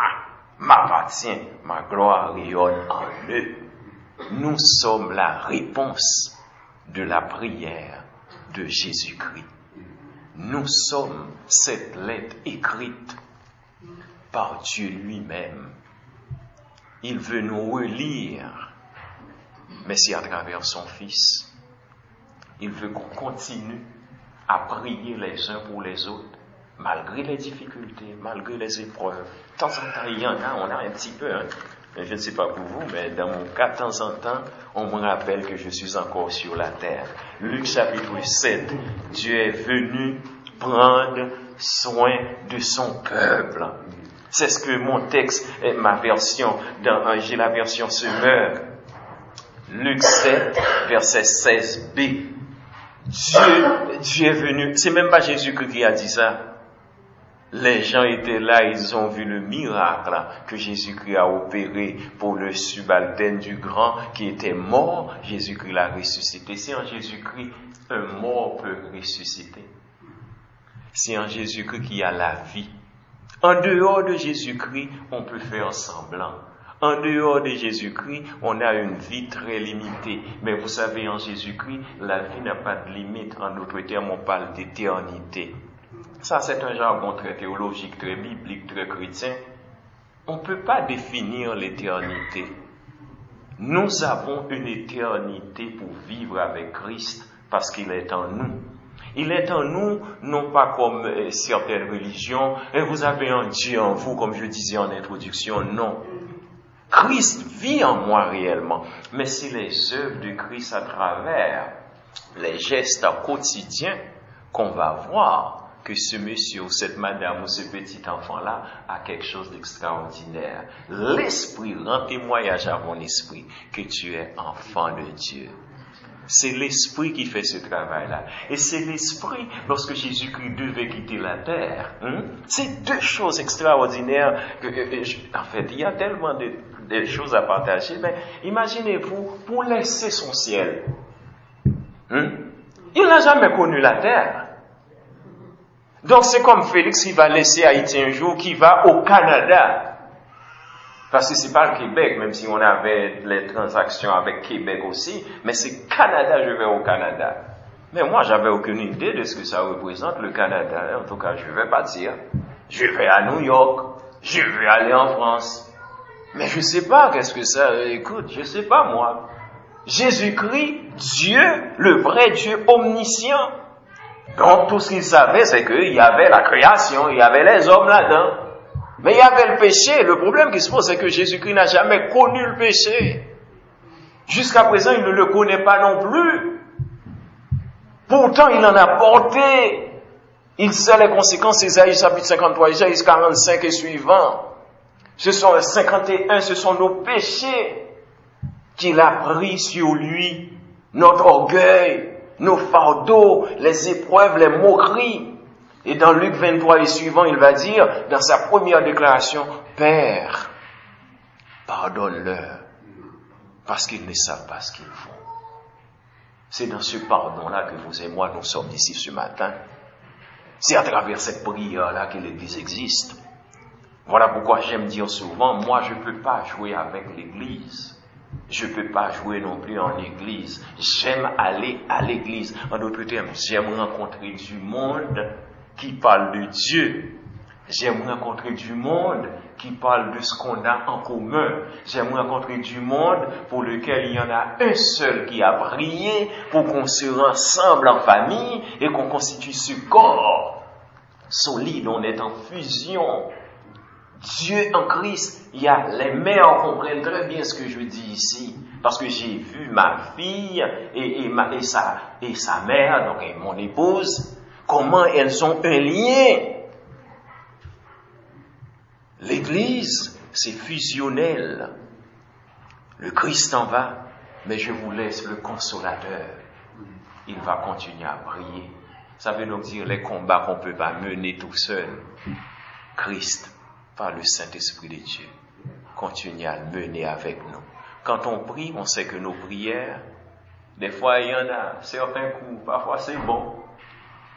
m'appartient. Ma gloire rayonne en eux nous sommes la réponse de la prière de Jésus-Christ. Nous sommes cette lettre écrite par Dieu lui-même Il veut nous relire, mais c'est à travers son Fils. Il veut qu'on continue à prier les uns pour les autres, malgré les difficultés, malgré les épreuves. De temps en temps, il y en a, on a un petit peu, hein. Je ne sais pas pour vous, mais dans mon cas, de temps en temps, on me rappelle que je suis encore sur la terre. Luc chapitre 7, Dieu est venu prendre soin de son peuple. C'est ce que mon texte, ma version, j'ai la version Semeur. Luc 7, verset 16b. Dieu, Dieu est venu. C'est même pas Jésus-Christ qui a dit ça. Les gens étaient là, ils ont vu le miracle que Jésus-Christ a opéré pour le subalterne du grand qui était mort. Jésus-Christ l'a ressuscité. C'est en Jésus-Christ un mort peut ressusciter. C'est en Jésus-Christ qu'il y a la vie. En dehors de Jésus-Christ, on peut faire semblant. En dehors de Jésus-Christ, on a une vie très limitée. Mais vous savez, en Jésus-Christ, la vie n'a pas de limite. En d'autres termes, on parle d'éternité. Ça, c'est un jargon très théologique, très biblique, très chrétien. On ne peut pas définir l'éternité. Nous avons une éternité pour vivre avec Christ parce qu'il est en nous. Il est en nous, non pas comme euh, certaines religions, et vous avez un Dieu en vous, comme je disais en introduction, non. Christ vit en moi réellement, mais c'est les œuvres de Christ à travers les gestes quotidiens qu'on va voir que ce monsieur ou cette madame ou ce petit enfant-là a quelque chose d'extraordinaire. L'Esprit rend témoignage à mon esprit que tu es enfant de Dieu. C'est l'Esprit qui fait ce travail-là. Et c'est l'Esprit, lorsque Jésus-Christ devait quitter la terre, hein, c'est deux choses extraordinaires. Que, en fait, il y a tellement de, de choses à partager. Mais imaginez-vous, pour laisser son ciel, hein, il n'a jamais connu la terre. Donc c'est comme Félix qui va laisser Haïti un jour, qui va au Canada. Parce que c'est pas le Québec, même si on avait les transactions avec Québec aussi, mais c'est Canada, je vais au Canada. Mais moi, j'avais aucune idée de ce que ça représente le Canada. En tout cas, je vais pas dire. Je vais à New York, je vais aller en France. Mais je sais pas qu'est-ce que ça, écoute, je sais pas moi. Jésus-Christ, Dieu, le vrai Dieu omniscient. Donc tout ce qu'il savait, c'est qu'il y avait la création, il y avait les hommes là-dedans. Mais il y avait le péché. Le problème qui se pose, c'est que Jésus-Christ n'a jamais connu le péché. Jusqu'à présent, il ne le connaît pas non plus. Pourtant, il en a porté. Il sait les conséquences, Isaïe chapitre 53, Isaïe 45 et suivant. Ce sont les 51, ce sont nos péchés qu'il a pris sur lui. Notre orgueil, nos fardeaux, les épreuves, les moqueries. Et dans Luc 23 et suivant, il va dire, dans sa première déclaration, Père, pardonne-leur, parce qu'ils ne savent pas ce qu'ils font. C'est dans ce pardon-là que vous et moi, nous sommes ici ce matin. C'est à travers cette prière-là que l'Église existe. Voilà pourquoi j'aime dire souvent, moi je ne peux pas jouer avec l'Église. Je ne peux pas jouer non plus en Église. J'aime aller à l'Église. En d'autres termes, j'aime rencontrer du monde qui parle de Dieu. J'aime rencontrer du monde qui parle de ce qu'on a en commun. J'aime rencontrer du monde pour lequel il y en a un seul qui a prié pour qu'on se rassemble en famille et qu'on constitue ce corps solide. On est en fusion. Dieu en Christ, il y a les mères comprennent très bien ce que je dis ici, parce que j'ai vu ma fille et, et, ma, et, sa, et sa mère, donc mon épouse, comment elles ont un lien. L'Église, c'est fusionnel. Le Christ en va, mais je vous laisse le consolateur. Il va continuer à briller. Ça veut donc dire les combats qu'on ne peut pas mener tout seul. Christ, par le Saint-Esprit de Dieu, continue à le mener avec nous. Quand on prie, on sait que nos prières, des fois il y en a certains coups, parfois c'est bon,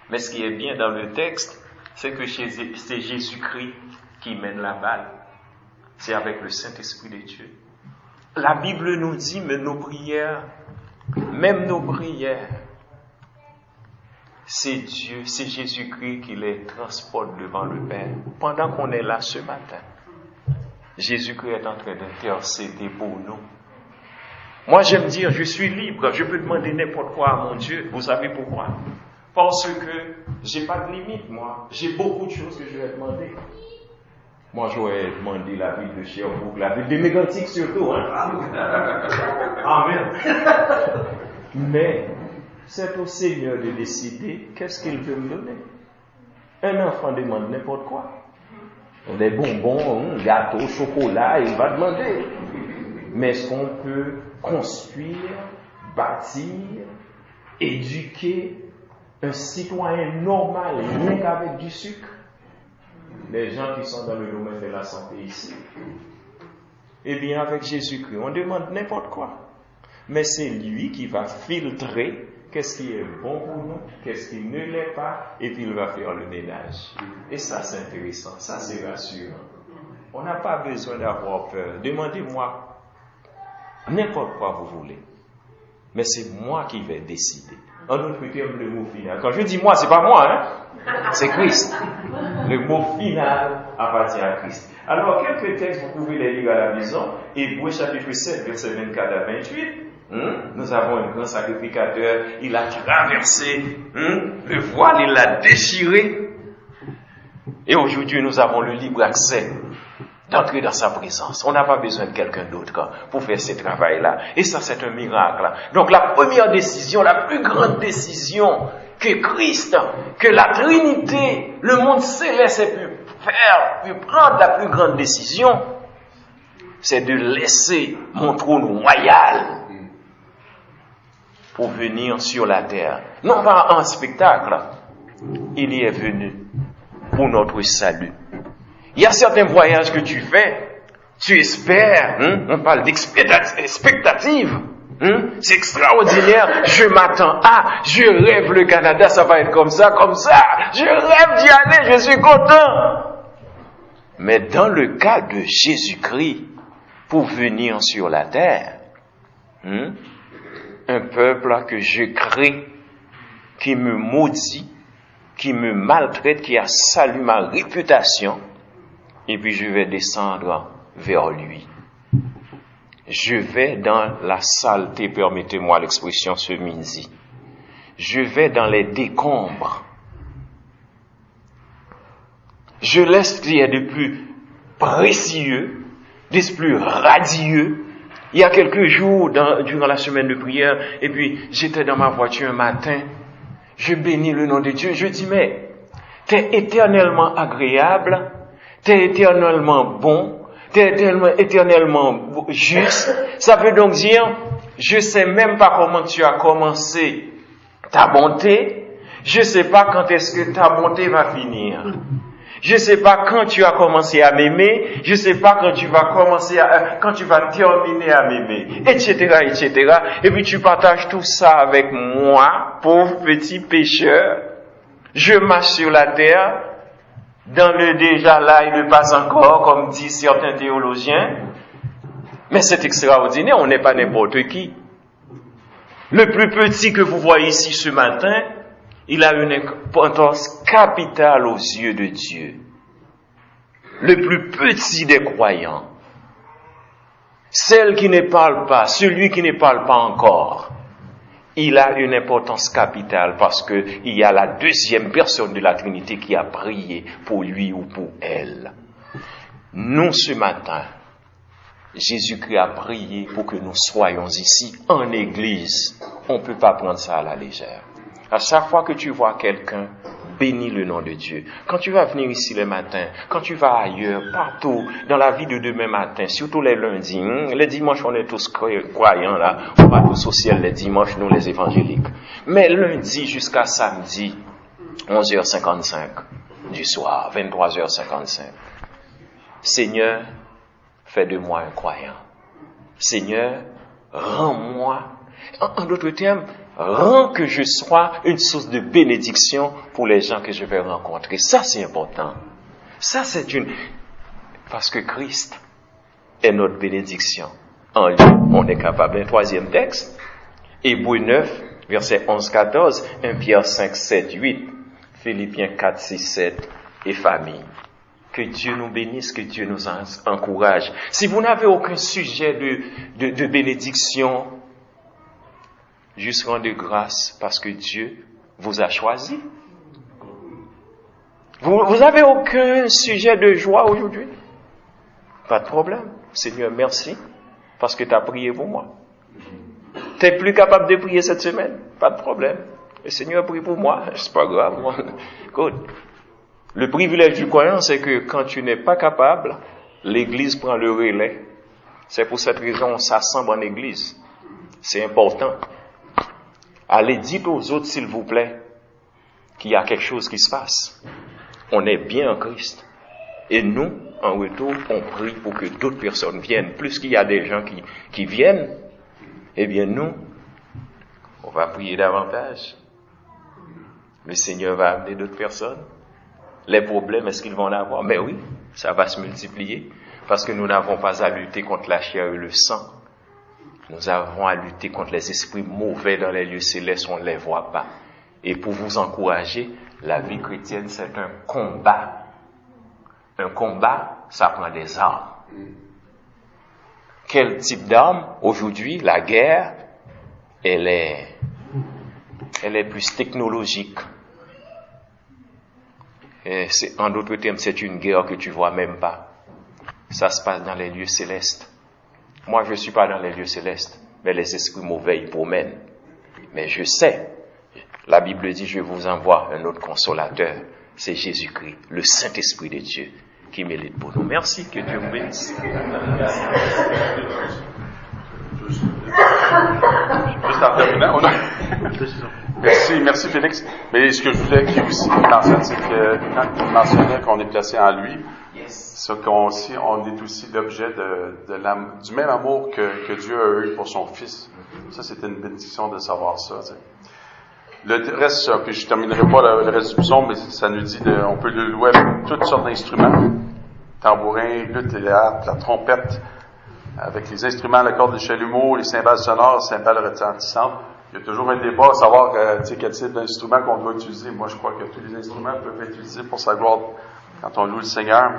mais ce qui est bien dans le texte, c'est que c'est Jésus-Christ qui mène la balle. C'est avec le Saint-Esprit de Dieu. La Bible nous dit, mais nos prières, même nos prières, c'est Dieu, c'est Jésus-Christ qui les transporte devant le Père pendant qu'on est là ce matin. Jésus-Christ est en train d'intercéder pour nous. Moi, j'aime dire, je suis libre, je peux demander n'importe quoi à mon Dieu. Vous savez pourquoi? Parce que j'ai pas de limite, moi. J'ai beaucoup de choses que je vais demander. Moi, j'aurais demandé la ville de Sherbrooke, la ville des mégantiques surtout. Hein? Amen. Mais c'est au Seigneur de décider qu'est-ce qu'il veut me donner. Un enfant demande n'importe quoi. Des bonbons, un gâteau, chocolat, il va demander. Mais est-ce qu'on peut construire, bâtir, éduquer un citoyen normal, rien qu'avec du sucre? Les gens qui sont dans le domaine de la santé ici. Eh bien, avec Jésus-Christ, on demande n'importe quoi. Mais c'est lui qui va filtrer qu'est-ce qui est bon pour nous, qu'est-ce qui ne l'est pas, et puis il va faire le ménage. Et ça, c'est intéressant, ça, c'est rassurant. On n'a pas besoin d'avoir peur. Demandez-moi n'importe quoi vous voulez. Mais c'est moi qui vais décider. En d'autres termes, le mot final. Quand je dis moi, c'est pas moi, hein? C'est Christ. Le mot final appartient à Christ. Alors, quelques textes, vous pouvez les lire à la maison. Hébreu chapitre 7, verset 24 à 28. Hmm? Nous avons un grand sacrificateur, il a traversé hmm? le voile, il l'a déchiré. Et aujourd'hui, nous avons le libre accès d'entrer dans sa présence. On n'a pas besoin de quelqu'un d'autre pour faire ce travail-là. Et ça, c'est un miracle. Donc la première décision, la plus grande décision que Christ, que la Trinité, le monde céleste ait pu faire, pu prendre la plus grande décision, c'est de laisser mon trône royal pour venir sur la terre. Non pas en spectacle, il y est venu pour notre salut. Il y a certains voyages que tu fais, tu espères, hein, on parle d'expectative. Hein, c'est extraordinaire, je m'attends à, je rêve le Canada, ça va être comme ça, comme ça, je rêve d'y aller, je suis content. Mais dans le cas de Jésus-Christ, pour venir sur la terre, hein, un peuple que je crée, qui me maudit, qui me maltraite, qui a salué ma réputation, et puis je vais descendre vers lui. Je vais dans la saleté, permettez-moi l'expression ce midi. Je vais dans les décombres. Je laisse ce qui de plus précieux, de plus radieux, il y a quelques jours, durant la semaine de prière, et puis j'étais dans ma voiture un matin, je bénis le nom de Dieu, je dis, mais t'es éternellement agréable, t'es éternellement bon, t'es éternellement, éternellement juste. Ça veut donc dire, je sais même pas comment tu as commencé ta bonté, je sais pas quand est-ce que ta bonté va finir. Je ne sais pas quand tu as commencé à m'aimer, je ne sais pas quand tu vas commencer à, quand tu vas terminer à m'aimer, etc., etc. Et puis tu partages tout ça avec moi, pauvre petit pécheur. Je marche sur la terre, dans le déjà là et le pas encore, comme disent certains théologiens. Mais c'est extraordinaire, on n'est pas n'importe qui. Le plus petit que vous voyez ici ce matin, il a une importance capitale aux yeux de Dieu. Le plus petit des croyants, celle qui ne parle pas, celui qui ne parle pas encore, il a une importance capitale parce qu'il y a la deuxième personne de la Trinité qui a prié pour lui ou pour elle. Nous, ce matin, Jésus-Christ a prié pour que nous soyons ici en Église. On ne peut pas prendre ça à la légère. À chaque fois que tu vois quelqu'un, bénis le nom de Dieu. Quand tu vas venir ici le matin, quand tu vas ailleurs, partout, dans la vie de demain matin, surtout les lundis, hein, les dimanches on est tous croyants là, on va tous au ciel les dimanches, nous les évangéliques. Mais lundi jusqu'à samedi, 11h55 du soir, 23h55, Seigneur, fais de moi un croyant. Seigneur, rends-moi, en d'autres termes, rend que je sois une source de bénédiction pour les gens que je vais rencontrer. Ça, c'est important. Ça, c'est une... Parce que Christ est notre bénédiction. En lui, on est capable. Un troisième texte. Hébreu 9, verset 11, 14, 1 Pierre 5, 7, 8, Philippiens 4, 6, 7 et famille. Que Dieu nous bénisse, que Dieu nous encourage. Si vous n'avez aucun sujet de, de, bénédiction, juste rendez grâce parce que Dieu vous a choisi. Vous, vous avez aucun sujet de joie aujourd'hui? Pas de problème. Seigneur, merci parce que tu as prié pour moi. Tu es plus capable de prier cette semaine? Pas de problème. Seigneur prie pour moi, c'est pas grave. Good. Le privilège du croyant, c'est que quand tu n'es pas capable, l'Église prend le relais. C'est pour cette raison qu'on s'assemble en Église. C'est important. Allez, dites aux autres, s'il vous plaît, qu'il y a quelque chose qui se passe. On est bien en Christ. Et nous, en retour, on prie pour que d'autres personnes viennent. Plus qu'il y a des gens qui, qui viennent, eh bien nous, on va prier davantage. Le Seigneur va amener d'autres personnes. Les problèmes, est-ce qu'ils vont en avoir? Mais oui, ça va se multiplier parce que nous n'avons pas à lutter contre la chair et le sang. Nous avons à lutter contre les esprits mauvais dans les lieux célestes, on ne les voit pas. Et pour vous encourager, la vie chrétienne, c'est un combat. Un combat, ça prend des armes. Quel type d'armes Aujourd'hui, la guerre, elle est, elle est plus technologique en d'autres termes, c'est une guerre que tu vois même pas. Ça se passe dans les lieux célestes. Moi, je ne suis pas dans les lieux célestes, mais les esprits mauvais y promènent. Mais je sais, la Bible dit, je vous envoie un autre consolateur, c'est Jésus-Christ, le Saint-Esprit de Dieu, qui milite pour nous. Merci, que Dieu vous bénisse. Juste en terminant. Merci, merci Félix. Mais ce que je voulais qu'il aussi c'est que quand il mentionnait qu'on est placé en lui, c'est qu'on aussi, on est aussi l'objet de, du même amour que, que, Dieu a eu pour son Fils. Ça, c'était une bénédiction de savoir ça. Le reste, puis je terminerai pas le, reste du mais ça nous dit de, on peut le louer avec toutes sortes d'instruments. Tambourin, lutte, la trompette, avec les instruments, la corde de chalumeau, les cymbales sonores, les cymbales retentissantes. Il y a toujours un débat à savoir euh, quel type d'instrument qu'on doit utiliser. Moi, je crois que tous les instruments peuvent être utilisés pour sa gloire quand on loue le Seigneur.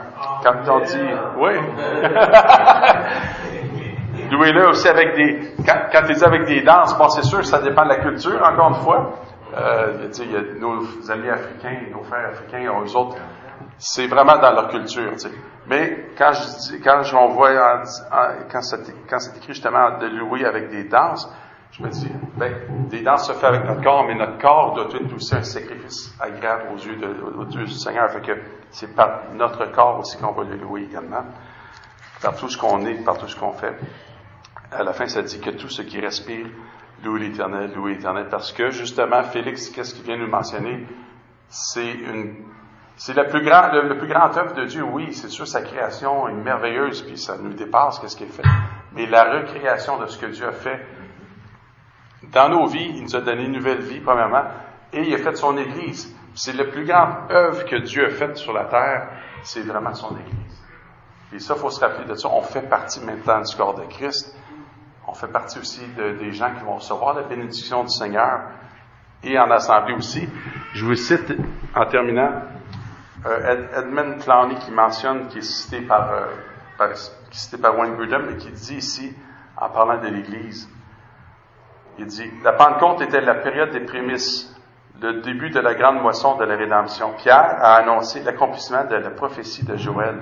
Quand on dit, oui. Louez-le aussi avec des, quand, quand il dit avec des danses, bon, c'est sûr, ça dépend de la culture, encore une fois. Euh, il y a nos amis africains, nos frères africains, eux autres, c'est vraiment dans leur culture, tu sais. Mais quand je dis, quand on voit, quand c'est écrit justement de louer avec des danses, je me dis, ben, des danses se fait avec notre corps, mais notre corps doit être aussi un sacrifice agréable aux yeux, de, du Seigneur. Fait que c'est par notre corps aussi qu'on va le louer également. Par tout ce qu'on est, par tout ce qu'on fait. À la fin, ça dit que tout ce qui respire loue l'éternel, loue l'éternel. Parce que, justement, Félix, qu'est-ce qu'il vient nous mentionner? C'est une, c'est le plus grand, le, plus grand œuvre de Dieu, oui, c'est sûr, sa création est merveilleuse, puis ça nous dépasse, qu'est-ce qu'il fait. Mais la recréation de ce que Dieu a fait, dans nos vies, il nous a donné une nouvelle vie, premièrement, et il a fait son Église. C'est la plus grande œuvre que Dieu a faite sur la terre, c'est vraiment son Église. Et ça, il faut se rappeler de ça. On fait partie maintenant du corps de Christ. On fait partie aussi des gens qui vont recevoir la bénédiction du Seigneur et en assemblée aussi. Je vous cite en terminant euh, Edmund Clowney qui mentionne, qui est cité par, euh, qui est cité par Wayne Grudem, et qui dit ici, en parlant de l'Église, il dit, la Pentecôte était la période des prémices, le début de la grande moisson de la rédemption. Pierre a annoncé l'accomplissement de la prophétie de Joël.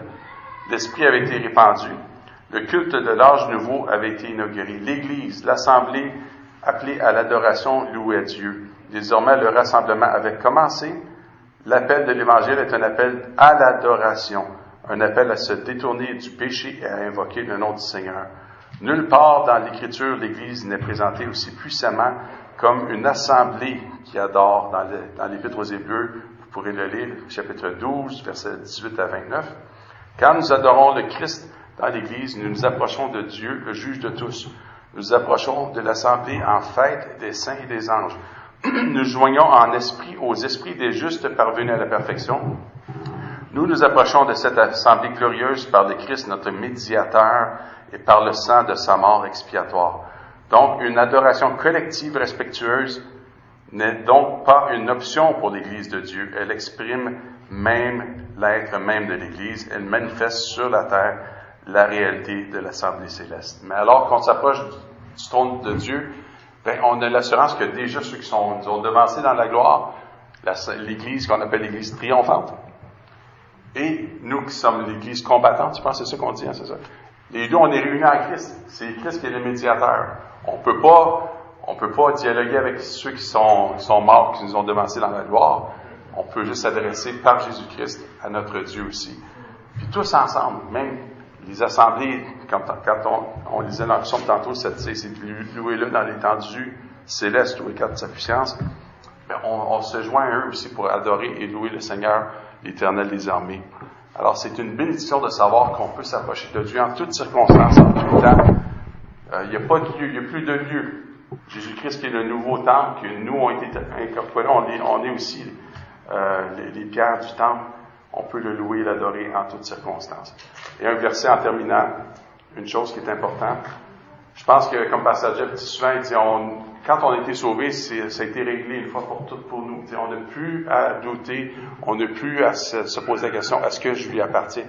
L'Esprit avait été répandu. Le culte de l'âge nouveau avait été inauguré. L'Église, l'Assemblée, appelée à l'adoration, louait Dieu. Désormais, le rassemblement avait commencé. L'appel de l'Évangile est un appel à l'adoration, un appel à se détourner du péché et à invoquer le nom du Seigneur. Nulle part dans l'Écriture, l'Église n'est présentée aussi puissamment comme une assemblée qui adore dans l'Épître aux Hébreux. Vous pourrez le lire, chapitre 12, versets 18 à 29. Quand nous adorons le Christ dans l'Église, nous nous approchons de Dieu, le juge de tous. Nous nous approchons de l'assemblée en fête des saints et des anges. Nous joignons en esprit aux esprits des justes parvenus à la perfection. Nous nous approchons de cette assemblée glorieuse par le Christ, notre médiateur, et par le sang de sa mort expiatoire. Donc, une adoration collective respectueuse n'est donc pas une option pour l'Église de Dieu. Elle exprime même l'être même de l'Église, elle manifeste sur la terre la réalité de l'Assemblée céleste. Mais alors qu'on s'approche du trône de Dieu, ben, on a l'assurance que déjà ceux qui sont, nous ont devancés dans la gloire, l'Église qu'on appelle l'Église triomphante, et nous qui sommes l'Église combattante, tu penses c'est ça qu'on dit, hein, c'est ça? Les deux, on est réunis en Christ. C'est Christ qui est le médiateur. On peut pas, on peut pas dialoguer avec ceux qui sont, sont morts, qui nous ont devancés dans la gloire. On peut juste s'adresser par Jésus-Christ à notre Dieu aussi. Puis tous ensemble, même les assemblées, quand, on, on, lisait dans le psaume tantôt, c'est louer-le dans l'étendue céleste ou écart de sa puissance, ben, on, on, se joint à eux aussi pour adorer et louer le Seigneur, l'éternel des armées. Alors c'est une bénédiction de savoir qu'on peut s'approcher de Dieu en toutes circonstances, en tout temps. Euh, il n'y a pas il n'y a plus de lieu. Jésus-Christ est le nouveau temple, que nous on été incorporés, on est, on est aussi euh, les, pierres du temple on peut le louer et l'adorer en toutes circonstances. Et un verset en terminant, une chose qui est importante. Je pense que, comme Pasteur Jeff dit souvent, il dit, on, quand on a été sauvé, ça a été réglé une fois pour toutes pour nous. on n'a plus à douter, on n'a plus à se, poser la question, est-ce que je lui appartiens?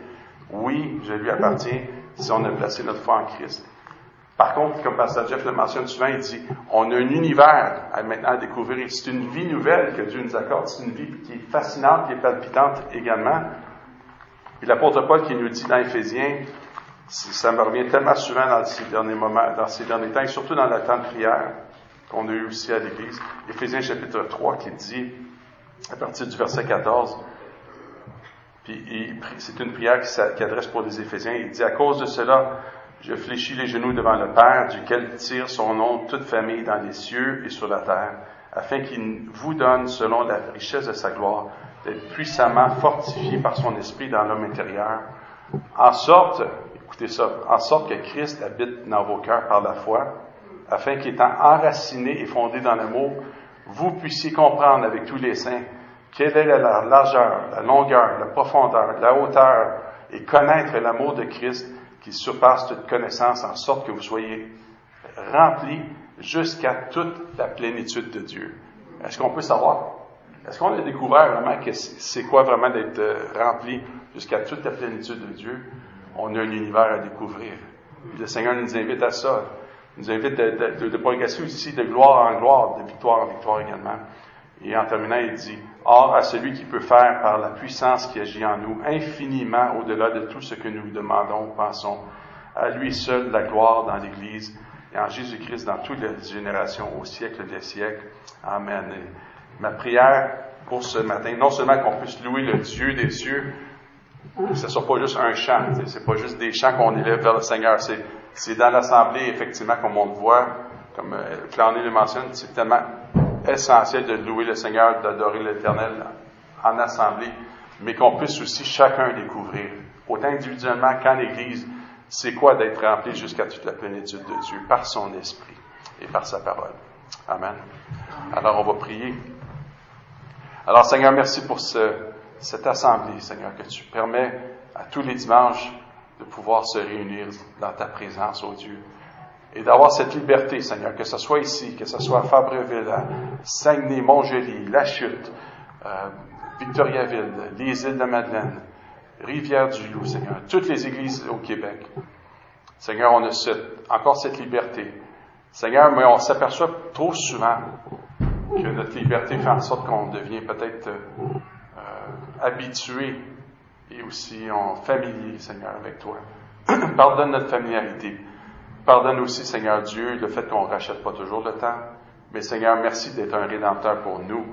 Oui, je lui appartiens si on a placé notre foi en Christ. Par contre, comme Pasteur Jeff le mentionne souvent, il dit, on a un univers à maintenant à découvrir. C'est une vie nouvelle que Dieu nous accorde. C'est une vie qui est fascinante, qui est palpitante également. Et l'apôtre Paul qui nous dit dans Éphésiens, ça me revient tellement souvent dans ces derniers moments, dans ces derniers temps, et surtout dans le temps de prière qu'on a eu aussi à l'Église. Éphésiens chapitre 3 qui dit, à partir du verset 14, puis c'est une prière qui, adresse pour les Éphésiens, il dit, à cause de cela, je fléchis les genoux devant le Père, duquel tire son nom toute famille dans les cieux et sur la terre, afin qu'il vous donne, selon la richesse de sa gloire, d'être puissamment fortifié par son esprit dans l'homme intérieur, en sorte, écoutez ça, en sorte que Christ habite dans vos cœurs par la foi, afin qu'étant enraciné et fondé dans l'amour, vous puissiez comprendre avec tous les saints quelle est la largeur, la longueur, la profondeur, la hauteur, et connaître l'amour de Christ qui surpasse toute connaissance, en sorte que vous soyez remplis jusqu'à toute la plénitude de Dieu. Est-ce qu'on peut savoir? Est-ce qu'on a découvert vraiment que c'est quoi vraiment d'être euh, rempli jusqu'à toute la plénitude de Dieu? On a un univers à découvrir. Le Seigneur nous invite à ça. Il nous invite de, de progresser aussi de gloire en gloire, de victoire en victoire également. Et en terminant, il dit, Or à celui qui peut faire par la puissance qui agit en nous infiniment au-delà de tout ce que nous demandons ou pensons, à lui seul la gloire dans l'Église et en Jésus-Christ dans toutes les générations, au siècle des siècles. Amen. ma prière pour ce matin, non seulement qu'on puisse louer le Dieu des cieux, que ce soit pas juste un chant, c'est pas juste des chants qu'on élève vers le Seigneur, c'est dans l'assemblée, effectivement, comme on le voit, comme euh, le mentionne, c'est tellement essentiel de louer le Seigneur, d'adorer l'Éternel en assemblée, mais qu'on puisse aussi chacun découvrir, autant individuellement qu'en Église, c'est quoi d'être rempli jusqu'à toute la plénitude de Dieu par son esprit et par sa parole. Amen. Alors on va prier. Alors Seigneur, merci pour cette assemblée, Seigneur, que tu permets à tous les dimanches de pouvoir se réunir dans ta présence, ô Dieu et d'avoir cette liberté, Seigneur, que ce soit ici, que ce soit à Fabreville, Saguenay, Montgély, La Chute, euh, Victoriaville, les îles de Madeleine, Rivière-du-Loup, Seigneur, toutes les églises au Québec. Seigneur, on a encore cette liberté. Seigneur, mais on s'aperçoit trop souvent que notre liberté fait en sorte qu'on devient peut-être euh, habitué et aussi en familier, Seigneur, avec toi. Pardonne notre familiarité. Pardonne aussi, Seigneur Dieu, le fait qu'on ne rachète pas toujours le temps. Mais Seigneur, merci d'être un rédempteur pour nous.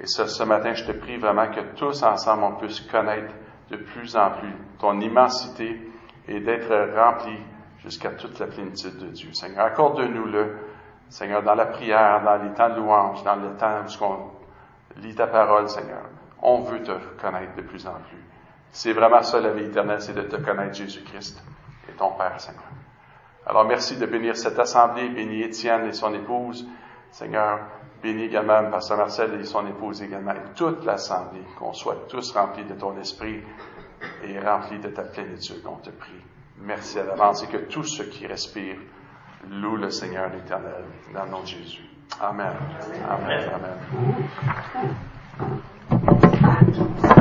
Et ce, ce matin, je te prie vraiment que tous ensemble, on puisse connaître de plus en plus ton immensité et d'être remplis jusqu'à toute la plénitude de Dieu. Seigneur, accorde-nous-le, Seigneur, dans la prière, dans les temps de louange, dans le temps où on lit ta parole, Seigneur. On veut te connaître de plus en plus. C'est vraiment ça la vie éternelle, c'est de te connaître Jésus-Christ et ton Père, Seigneur. Alors merci de bénir cette assemblée, bénis Étienne et son épouse. Seigneur, bénis également Pasteur Marcel et son épouse également, et toute l'assemblée, qu'on soit tous remplis de ton esprit et remplis de ta plénitude, on te prie. Merci à l'avance et que tous ceux qui respirent louent le Seigneur l'éternel dans le nom de Jésus. Amen. Amen. Amen.